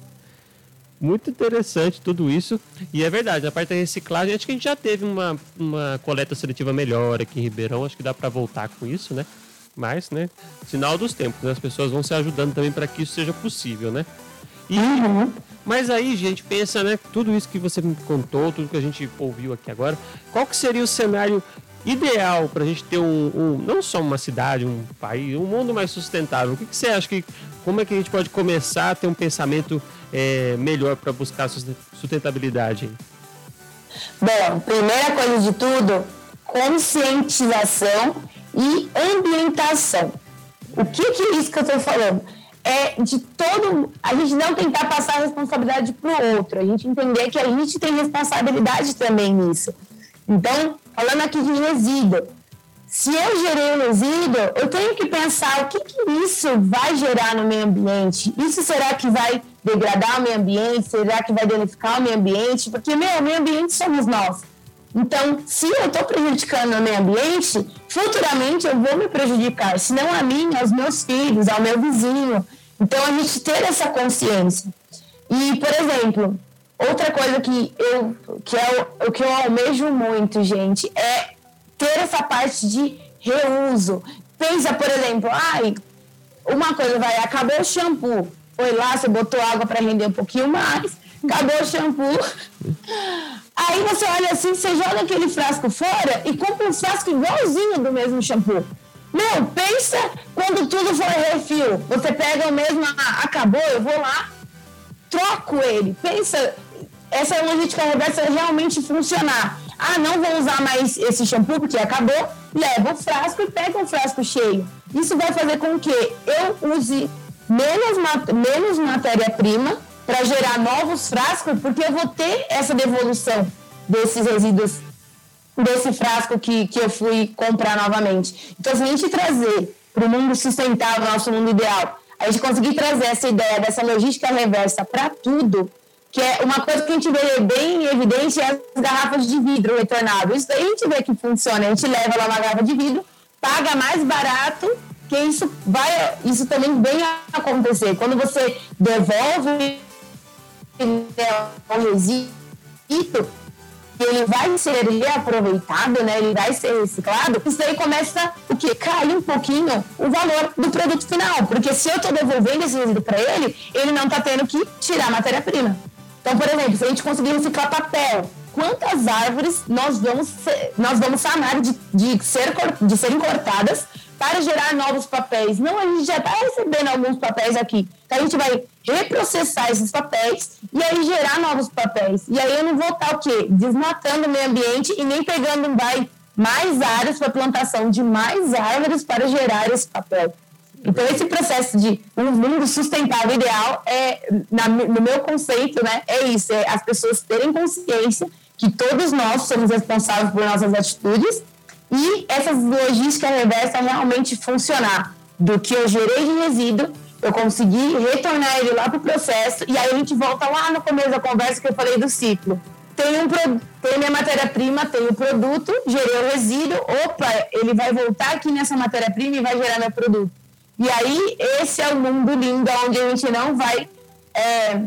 Muito interessante tudo isso. E é verdade, a parte da reciclagem, acho que a gente já teve uma, uma coleta seletiva melhor aqui em Ribeirão. Acho que dá para voltar com isso, né? Mas, né? Sinal dos tempos, né? As pessoas vão se ajudando também para que isso seja possível, né? Uhum. Mas aí, gente, pensa, né? Tudo isso que você me contou, tudo que a gente ouviu aqui agora, qual que seria o cenário ideal para a gente ter um, um, não só uma cidade, um país, um mundo mais sustentável? O que, que você acha que, como é que a gente pode começar a ter um pensamento é, melhor para buscar sustentabilidade? Bom, primeira coisa de tudo, conscientização e ambientação. O que, que é isso que eu estou falando? É de todo. A gente não tentar passar a responsabilidade para o outro, a gente entender que a gente tem responsabilidade também nisso. Então, falando aqui de resíduo, se eu gerei um resíduo, eu tenho que pensar o que, que isso vai gerar no meio ambiente. Isso será que vai degradar o meio ambiente? Será que vai danificar o meio ambiente? Porque, meu, o meio ambiente somos nós. Então, se eu estou prejudicando o meio ambiente, futuramente eu vou me prejudicar, se não a mim, aos meus filhos, ao meu vizinho. Então, a gente ter essa consciência. E, por exemplo, Outra coisa que eu, que é o, que eu almejo muito, gente, é ter essa parte de reuso. Pensa, por exemplo, ai, uma coisa vai, acabou o shampoo. Foi lá, você botou água para render um pouquinho mais, acabou o shampoo. Aí você olha assim, você joga aquele frasco fora e compra um frasco igualzinho do mesmo shampoo. Meu, pensa quando tudo for refil. Você pega o mesmo, ah, acabou, eu vou lá, troco ele. Pensa, essa logística reversa realmente funcionar. Ah, não vou usar mais esse shampoo porque acabou. Leva o frasco e pega um frasco cheio. Isso vai fazer com que eu use menos, menos matéria-prima para gerar novos frascos, porque eu vou ter essa devolução desses resíduos desse frasco que, que eu fui comprar novamente. Então, se a gente trazer para o mundo sustentável, nosso mundo ideal, a gente conseguir trazer essa ideia dessa logística reversa para tudo, que é uma coisa que a gente vê bem evidente é as garrafas de vidro retornado. Isso daí a gente vê que funciona. A gente leva lá uma garrafa de vidro, paga mais barato, que isso vai, isso também vem a acontecer. Quando você devolve o resíduo, ele vai ser reaproveitado, né? Ele vai ser reciclado. Isso daí começa o quê? Cair um pouquinho o valor do produto final, porque se eu estou devolvendo esse resíduo para ele, ele não está tendo que tirar matéria-prima. Então, por exemplo, se a gente conseguir reciclar papel, quantas árvores nós vamos, nós vamos sanar de, de, ser, de serem cortadas para gerar novos papéis? Não, a gente já está recebendo alguns papéis aqui. Então, a gente vai reprocessar esses papéis e aí gerar novos papéis. E aí eu não vou estar o quê? Desmatando o meio ambiente e nem pegando mais áreas para plantação de mais árvores para gerar esse papel. Então, esse processo de um mundo sustentável ideal, é, na, no meu conceito, né, é isso: é as pessoas terem consciência que todos nós somos responsáveis por nossas atitudes e essa logística reversa realmente funcionar. Do que eu gerei de resíduo, eu consegui retornar ele lá para o processo, e aí a gente volta lá no começo da conversa que eu falei do ciclo. Tem, um, tem minha matéria-prima, tem o produto, gerei o resíduo, opa, ele vai voltar aqui nessa matéria-prima e vai gerar meu produto. E aí, esse é o mundo lindo, onde a gente não vai é,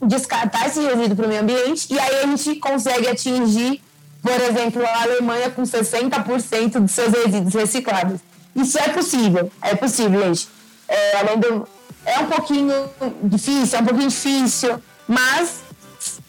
descartar esse resíduo para o meio ambiente, e aí a gente consegue atingir, por exemplo, a Alemanha com 60% dos seus resíduos recicláveis. Isso é possível, é possível, gente. É, além do, é um pouquinho difícil, é um pouquinho difícil, mas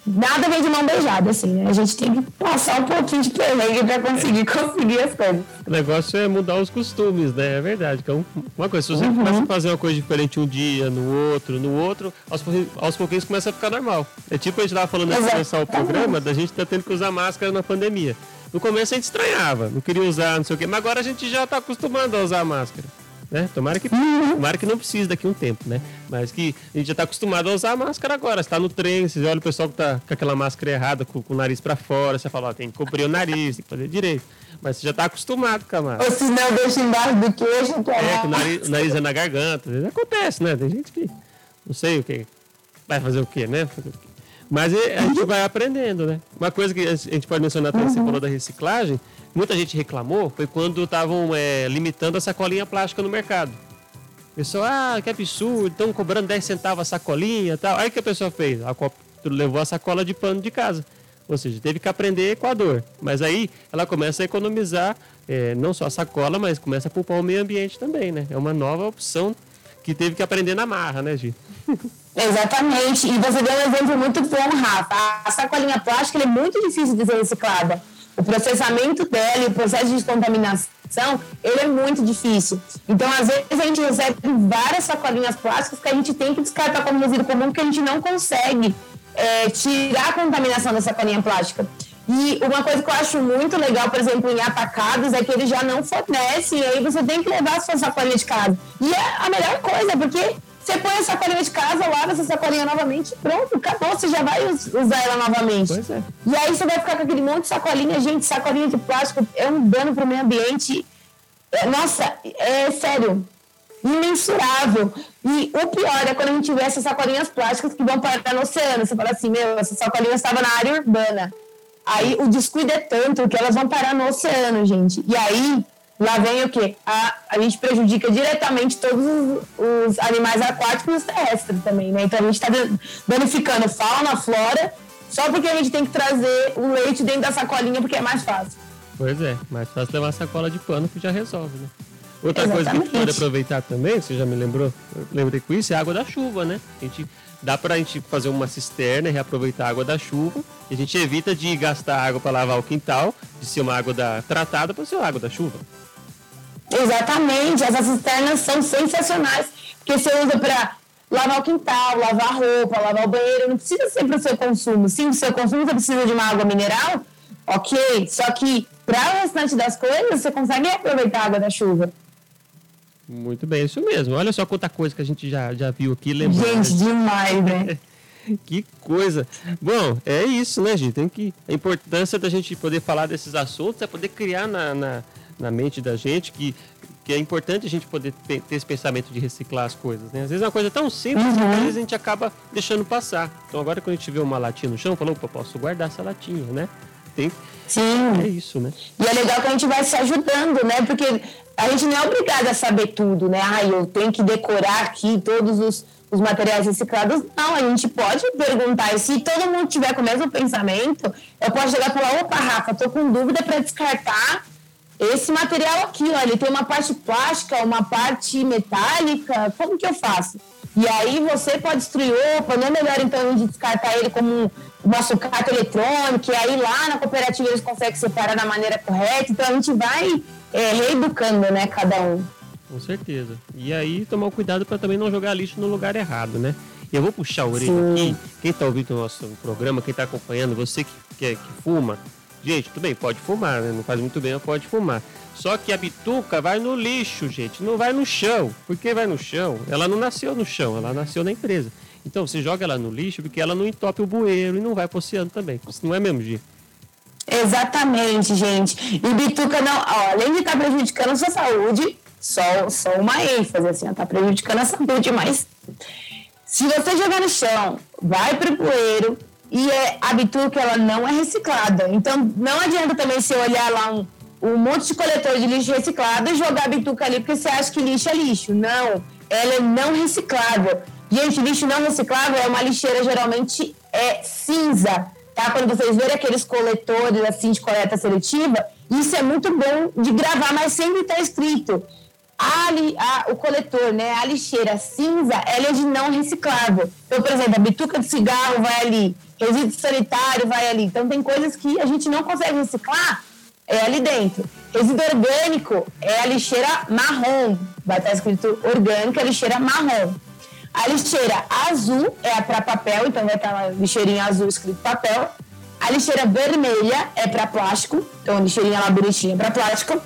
nada vem de mão beijada, assim, né? A gente tem que passar um pouquinho de perrengue para conseguir conseguir as coisas. O negócio é mudar os costumes, né? É verdade. É uma coisa, se você uhum. começa a fazer uma coisa diferente um dia, no outro, no outro, aos, aos pouquinhos começa a ficar normal. É tipo a gente tava falando antes de começar o programa, da gente tá tendo que usar máscara na pandemia. No começo a gente estranhava, não queria usar, não sei o quê, mas agora a gente já tá acostumado a usar máscara né? Tomara que, tomara que não precise daqui a um tempo, né? Mas que a gente já está acostumado a usar máscara agora. Você tá no trem, você olha o pessoal que tá com aquela máscara errada, com, com o nariz para fora, você fala, ó, tem que cobrir o nariz, tem que fazer direito. Mas você já está acostumado com a máscara. Ou se não, deixa embaixo do queijo, que é. É, que o nariz, o nariz é na garganta. Às vezes acontece, né? Tem gente que não sei o que. Vai fazer o quê, né? Mas a gente vai aprendendo, né? Uma coisa que a gente pode mencionar também, você falou da reciclagem, muita gente reclamou foi quando estavam é, limitando a sacolinha plástica no mercado. O pessoal, ah, que absurdo, estão cobrando 10 centavos a sacolinha e tal. Aí o que a pessoa fez? A levou a sacola de pano de casa. Ou seja, teve que aprender Equador. Mas aí ela começa a economizar é, não só a sacola, mas começa a poupar o meio ambiente também, né? É uma nova opção que teve que aprender na marra, né, Gi? Exatamente. E você deu um exemplo muito bom, Rafa. A sacolinha plástica é muito difícil de ser reciclada o processamento dela e o processo de descontaminação, ele é muito difícil. Então, às vezes, a gente recebe várias sacolinhas plásticas que a gente tem que descartar como resíduo comum, porque a gente não consegue é, tirar a contaminação da sacolinha plástica. E uma coisa que eu acho muito legal, por exemplo, em atacados, é que eles já não fornecem, e aí você tem que levar a sua sacolinha de casa. E é a melhor coisa, porque você põe a sacolinha de casa, lava essa sacolinha novamente pronto, acabou, você já vai usar ela novamente. Pois é. E aí você vai ficar com aquele monte de sacolinha, gente, sacolinha de plástico é um dano para o meio ambiente. É, nossa, é sério, imensurável. E o pior é quando a gente vê essas sacolinhas plásticas que vão parar no oceano. Você fala assim, meu, essa sacolinha estava na área urbana. Aí o descuido é tanto que elas vão parar no oceano, gente. E aí lá vem o quê? A, a gente prejudica diretamente todos os, os animais aquáticos e os terrestres também, né? Então a gente está danificando fauna, flora, só porque a gente tem que trazer o leite dentro da sacolinha porque é mais fácil. Pois é, mais fácil levar a sacola de pano que já resolve, né? Outra Exatamente. coisa que a gente pode aproveitar também, você já me lembrou, lembrei com isso, é a água da chuva, né? A gente dá para a gente fazer uma cisterna e reaproveitar a água da chuva. E a gente evita de gastar água para lavar o quintal, de ser uma água da, tratada para ser uma água da chuva. Exatamente, essas cisternas são sensacionais, porque você usa para lavar o quintal, lavar a roupa, lavar o banheiro, não precisa ser para o seu consumo. Sim, o seu consumo você precisa de uma água mineral, ok, só que para o restante das coisas você consegue aproveitar a água da chuva. Muito bem, isso mesmo. Olha só quanta coisa que a gente já, já viu aqui. Lembrando. Gente, demais, né? que coisa. Bom, é isso, né, gente? Tem que. A importância da gente poder falar desses assuntos é poder criar na, na, na mente da gente que, que é importante a gente poder ter esse pensamento de reciclar as coisas, né? Às vezes é uma coisa tão simples uhum. que às vezes a gente acaba deixando passar. Então agora quando a gente vê uma latinha no chão, falou, opa, posso guardar essa latinha, né? Tem. Sim. É isso, né? E é legal que a gente vai se ajudando, né? Porque a gente não é obrigado a saber tudo, né? Ah, eu tenho que decorar aqui todos os, os materiais reciclados. Não, a gente pode perguntar. E se todo mundo tiver com o mesmo pensamento, eu posso chegar e falar: opa, Rafa, tô com dúvida para descartar esse material aqui, ó, ele tem uma parte plástica, uma parte metálica, como que eu faço? E aí você pode destruir, opa, não é melhor então a gente descartar ele como uma sucata eletrônica, e aí lá na cooperativa eles conseguem separar da maneira correta, então a gente vai é, reeducando, né, cada um. Com certeza. E aí tomar cuidado para também não jogar lixo no lugar errado, né? E eu vou puxar a orelha Sim. aqui, quem está ouvindo o nosso programa, quem está acompanhando, você que, que, que fuma, Gente, tudo bem, pode fumar, né? Não faz muito bem, pode fumar. Só que a bituca vai no lixo, gente, não vai no chão. Por que vai no chão? Ela não nasceu no chão, ela nasceu na empresa. Então você joga ela no lixo porque ela não entope o bueiro e não vai pro oceano também. Isso não é mesmo, Gi? Exatamente, gente. E bituca não, ó, além de estar tá prejudicando a sua saúde, só, só uma ênfase, assim, está prejudicando a saúde, mas se você jogar no chão, vai pro bueiro, e é, a bituca ela não é reciclada. Então não adianta também você olhar lá um, um monte de coletor de lixo reciclado e jogar a bituca ali porque você acha que lixo é lixo. Não, ela é não reciclável. Gente, lixo não reciclável é uma lixeira geralmente é cinza, tá? Quando vocês verem aqueles coletores assim de coleta seletiva, isso é muito bom de gravar, mas sempre está escrito a, a, o coletor, né, a lixeira cinza, ela é de não reciclável. Então, por exemplo, a bituca de cigarro vai ali, resíduo sanitário vai ali. Então, tem coisas que a gente não consegue reciclar, é ali dentro. Resíduo orgânico é a lixeira marrom, vai estar escrito orgânica, lixeira marrom. A lixeira azul é para papel, então vai estar a lixeirinha azul escrito papel. A lixeira vermelha é para plástico, então a lixeirinha lá bonitinha para plástico.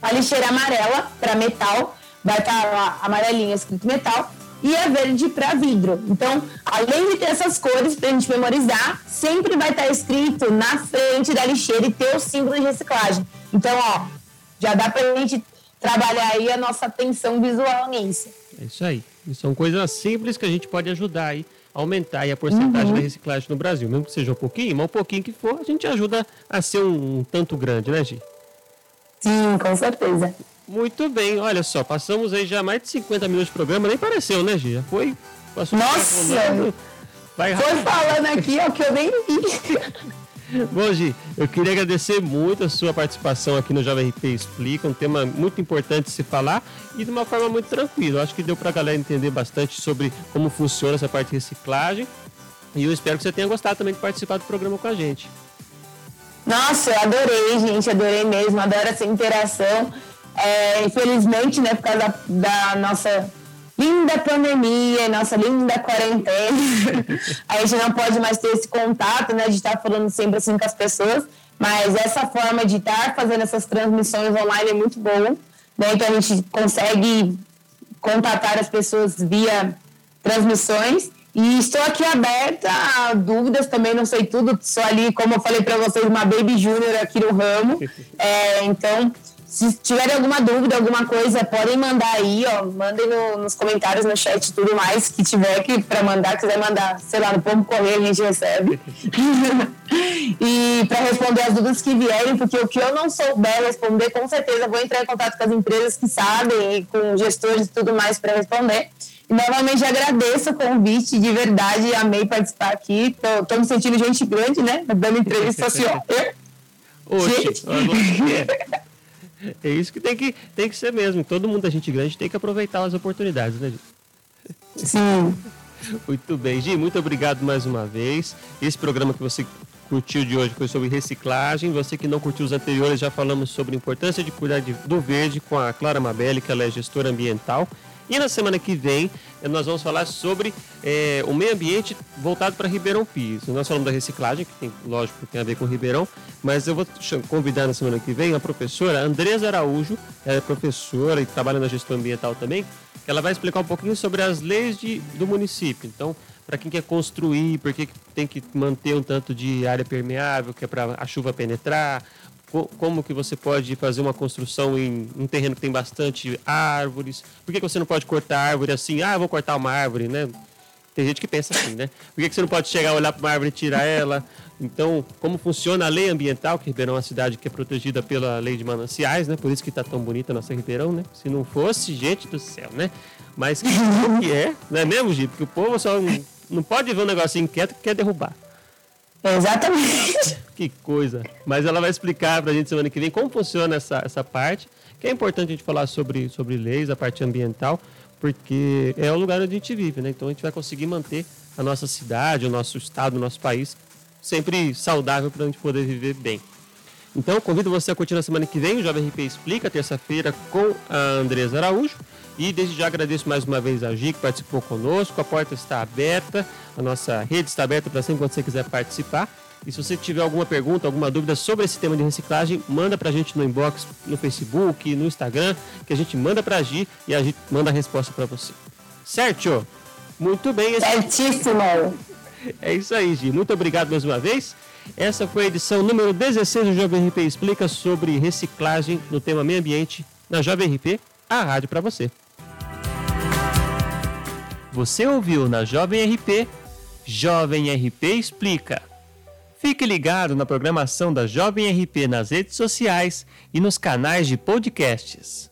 A lixeira amarela para metal, vai estar lá amarelinha escrito metal, e a verde para vidro. Então, além de ter essas cores para a gente memorizar, sempre vai estar tá escrito na frente da lixeira e ter o símbolo de reciclagem. Então, ó, já dá para a gente trabalhar aí a nossa atenção visual nisso. É isso aí. E são coisas simples que a gente pode ajudar aí a aumentar a porcentagem uhum. da reciclagem no Brasil. Mesmo que seja um pouquinho, mas um pouquinho que for, a gente ajuda a ser um, um tanto grande, né, Gi? Sim, com certeza. Muito bem, olha só, passamos aí já mais de 50 minutos de programa, nem pareceu, né, Gia? Foi. Nossa! Vai Foi falando aqui, ó, que eu nem vi. Bom, Gi, eu queria agradecer muito a sua participação aqui no Jovem RP Explica, um tema muito importante de se falar e de uma forma muito tranquila. Eu acho que deu para a galera entender bastante sobre como funciona essa parte de reciclagem e eu espero que você tenha gostado também de participar do programa com a gente. Nossa, eu adorei, gente, adorei mesmo, adoro essa interação. É, infelizmente, né, por causa da, da nossa linda pandemia, nossa linda quarentena, a gente não pode mais ter esse contato, né, de estar falando sempre assim com as pessoas, mas essa forma de estar fazendo essas transmissões online é muito bom, né, então a gente consegue contatar as pessoas via transmissões e estou aqui aberta a dúvidas, também não sei tudo, sou ali, como eu falei para vocês, uma baby júnior aqui no ramo. É, então, se tiverem alguma dúvida, alguma coisa, podem mandar aí, ó. Mandem no, nos comentários, no chat e tudo mais que tiver que para mandar, quiser mandar, sei lá, no pombo correio a gente recebe. e para responder as dúvidas que vierem, porque o que eu não souber responder, com certeza vou entrar em contato com as empresas que sabem e com gestores e tudo mais para responder. E novamente agradeço o convite, de verdade, amei participar aqui. Tô, tô me sentindo gente grande, né? Dando entrevista social. Oxe, é isso que tem, que tem que ser mesmo. Todo mundo é gente grande tem que aproveitar as oportunidades, né, Sim. Muito bem, Gi, muito obrigado mais uma vez. Esse programa que você curtiu de hoje foi sobre reciclagem. Você que não curtiu os anteriores, já falamos sobre a importância de cuidar de, do verde com a Clara Mabelli, que ela é gestora ambiental. E na semana que vem nós vamos falar sobre é, o meio ambiente voltado para Ribeirão Pires. Nós falamos da reciclagem, que tem, lógico, tem a ver com Ribeirão, mas eu vou convidar na semana que vem a professora Andresa Araújo, ela é professora e trabalha na gestão ambiental também, que ela vai explicar um pouquinho sobre as leis de, do município. Então, para quem quer construir, por que tem que manter um tanto de área permeável, que é para a chuva penetrar, como que você pode fazer uma construção em um terreno que tem bastante árvores? Por que, você não pode cortar árvore assim? Ah, vou cortar uma árvore, né? Tem gente que pensa assim, né? Por que, você não pode chegar, olhar para uma árvore e tirar ela? Então, como funciona a lei ambiental, que Ribeirão é uma cidade que é protegida pela lei de mananciais, né? Por isso que está tão bonita a nossa Ribeirão, né? Se não fosse, gente do céu, né? Mas que é, não é mesmo, Gi? Porque o povo só não, não pode ver um negocinho quieto que quer derrubar. Exatamente. Que coisa. Mas ela vai explicar para a gente semana que vem como funciona essa, essa parte, que é importante a gente falar sobre, sobre leis, a parte ambiental, porque é o lugar onde a gente vive, né? Então a gente vai conseguir manter a nossa cidade, o nosso estado, o nosso país sempre saudável para a gente poder viver bem. Então, convido você a curtir na semana que vem o Jovem RP Explica, terça-feira, com a Andresa Araújo. E desde já agradeço mais uma vez a Gi que participou conosco. A porta está aberta, a nossa rede está aberta para sempre quando você quiser participar. E se você tiver alguma pergunta, alguma dúvida sobre esse tema de reciclagem, manda para a gente no inbox, no Facebook, no Instagram, que a gente manda para a Gi e a gente manda a resposta para você. Certo? Muito bem. Esse... Certíssimo. É isso aí, Gi. Muito obrigado mais uma vez. Essa foi a edição número 16 do Jovem RP Explica sobre reciclagem no tema meio ambiente na Jovem RP, a rádio para você. Você ouviu na Jovem RP, Jovem RP Explica. Fique ligado na programação da Jovem RP nas redes sociais e nos canais de podcasts.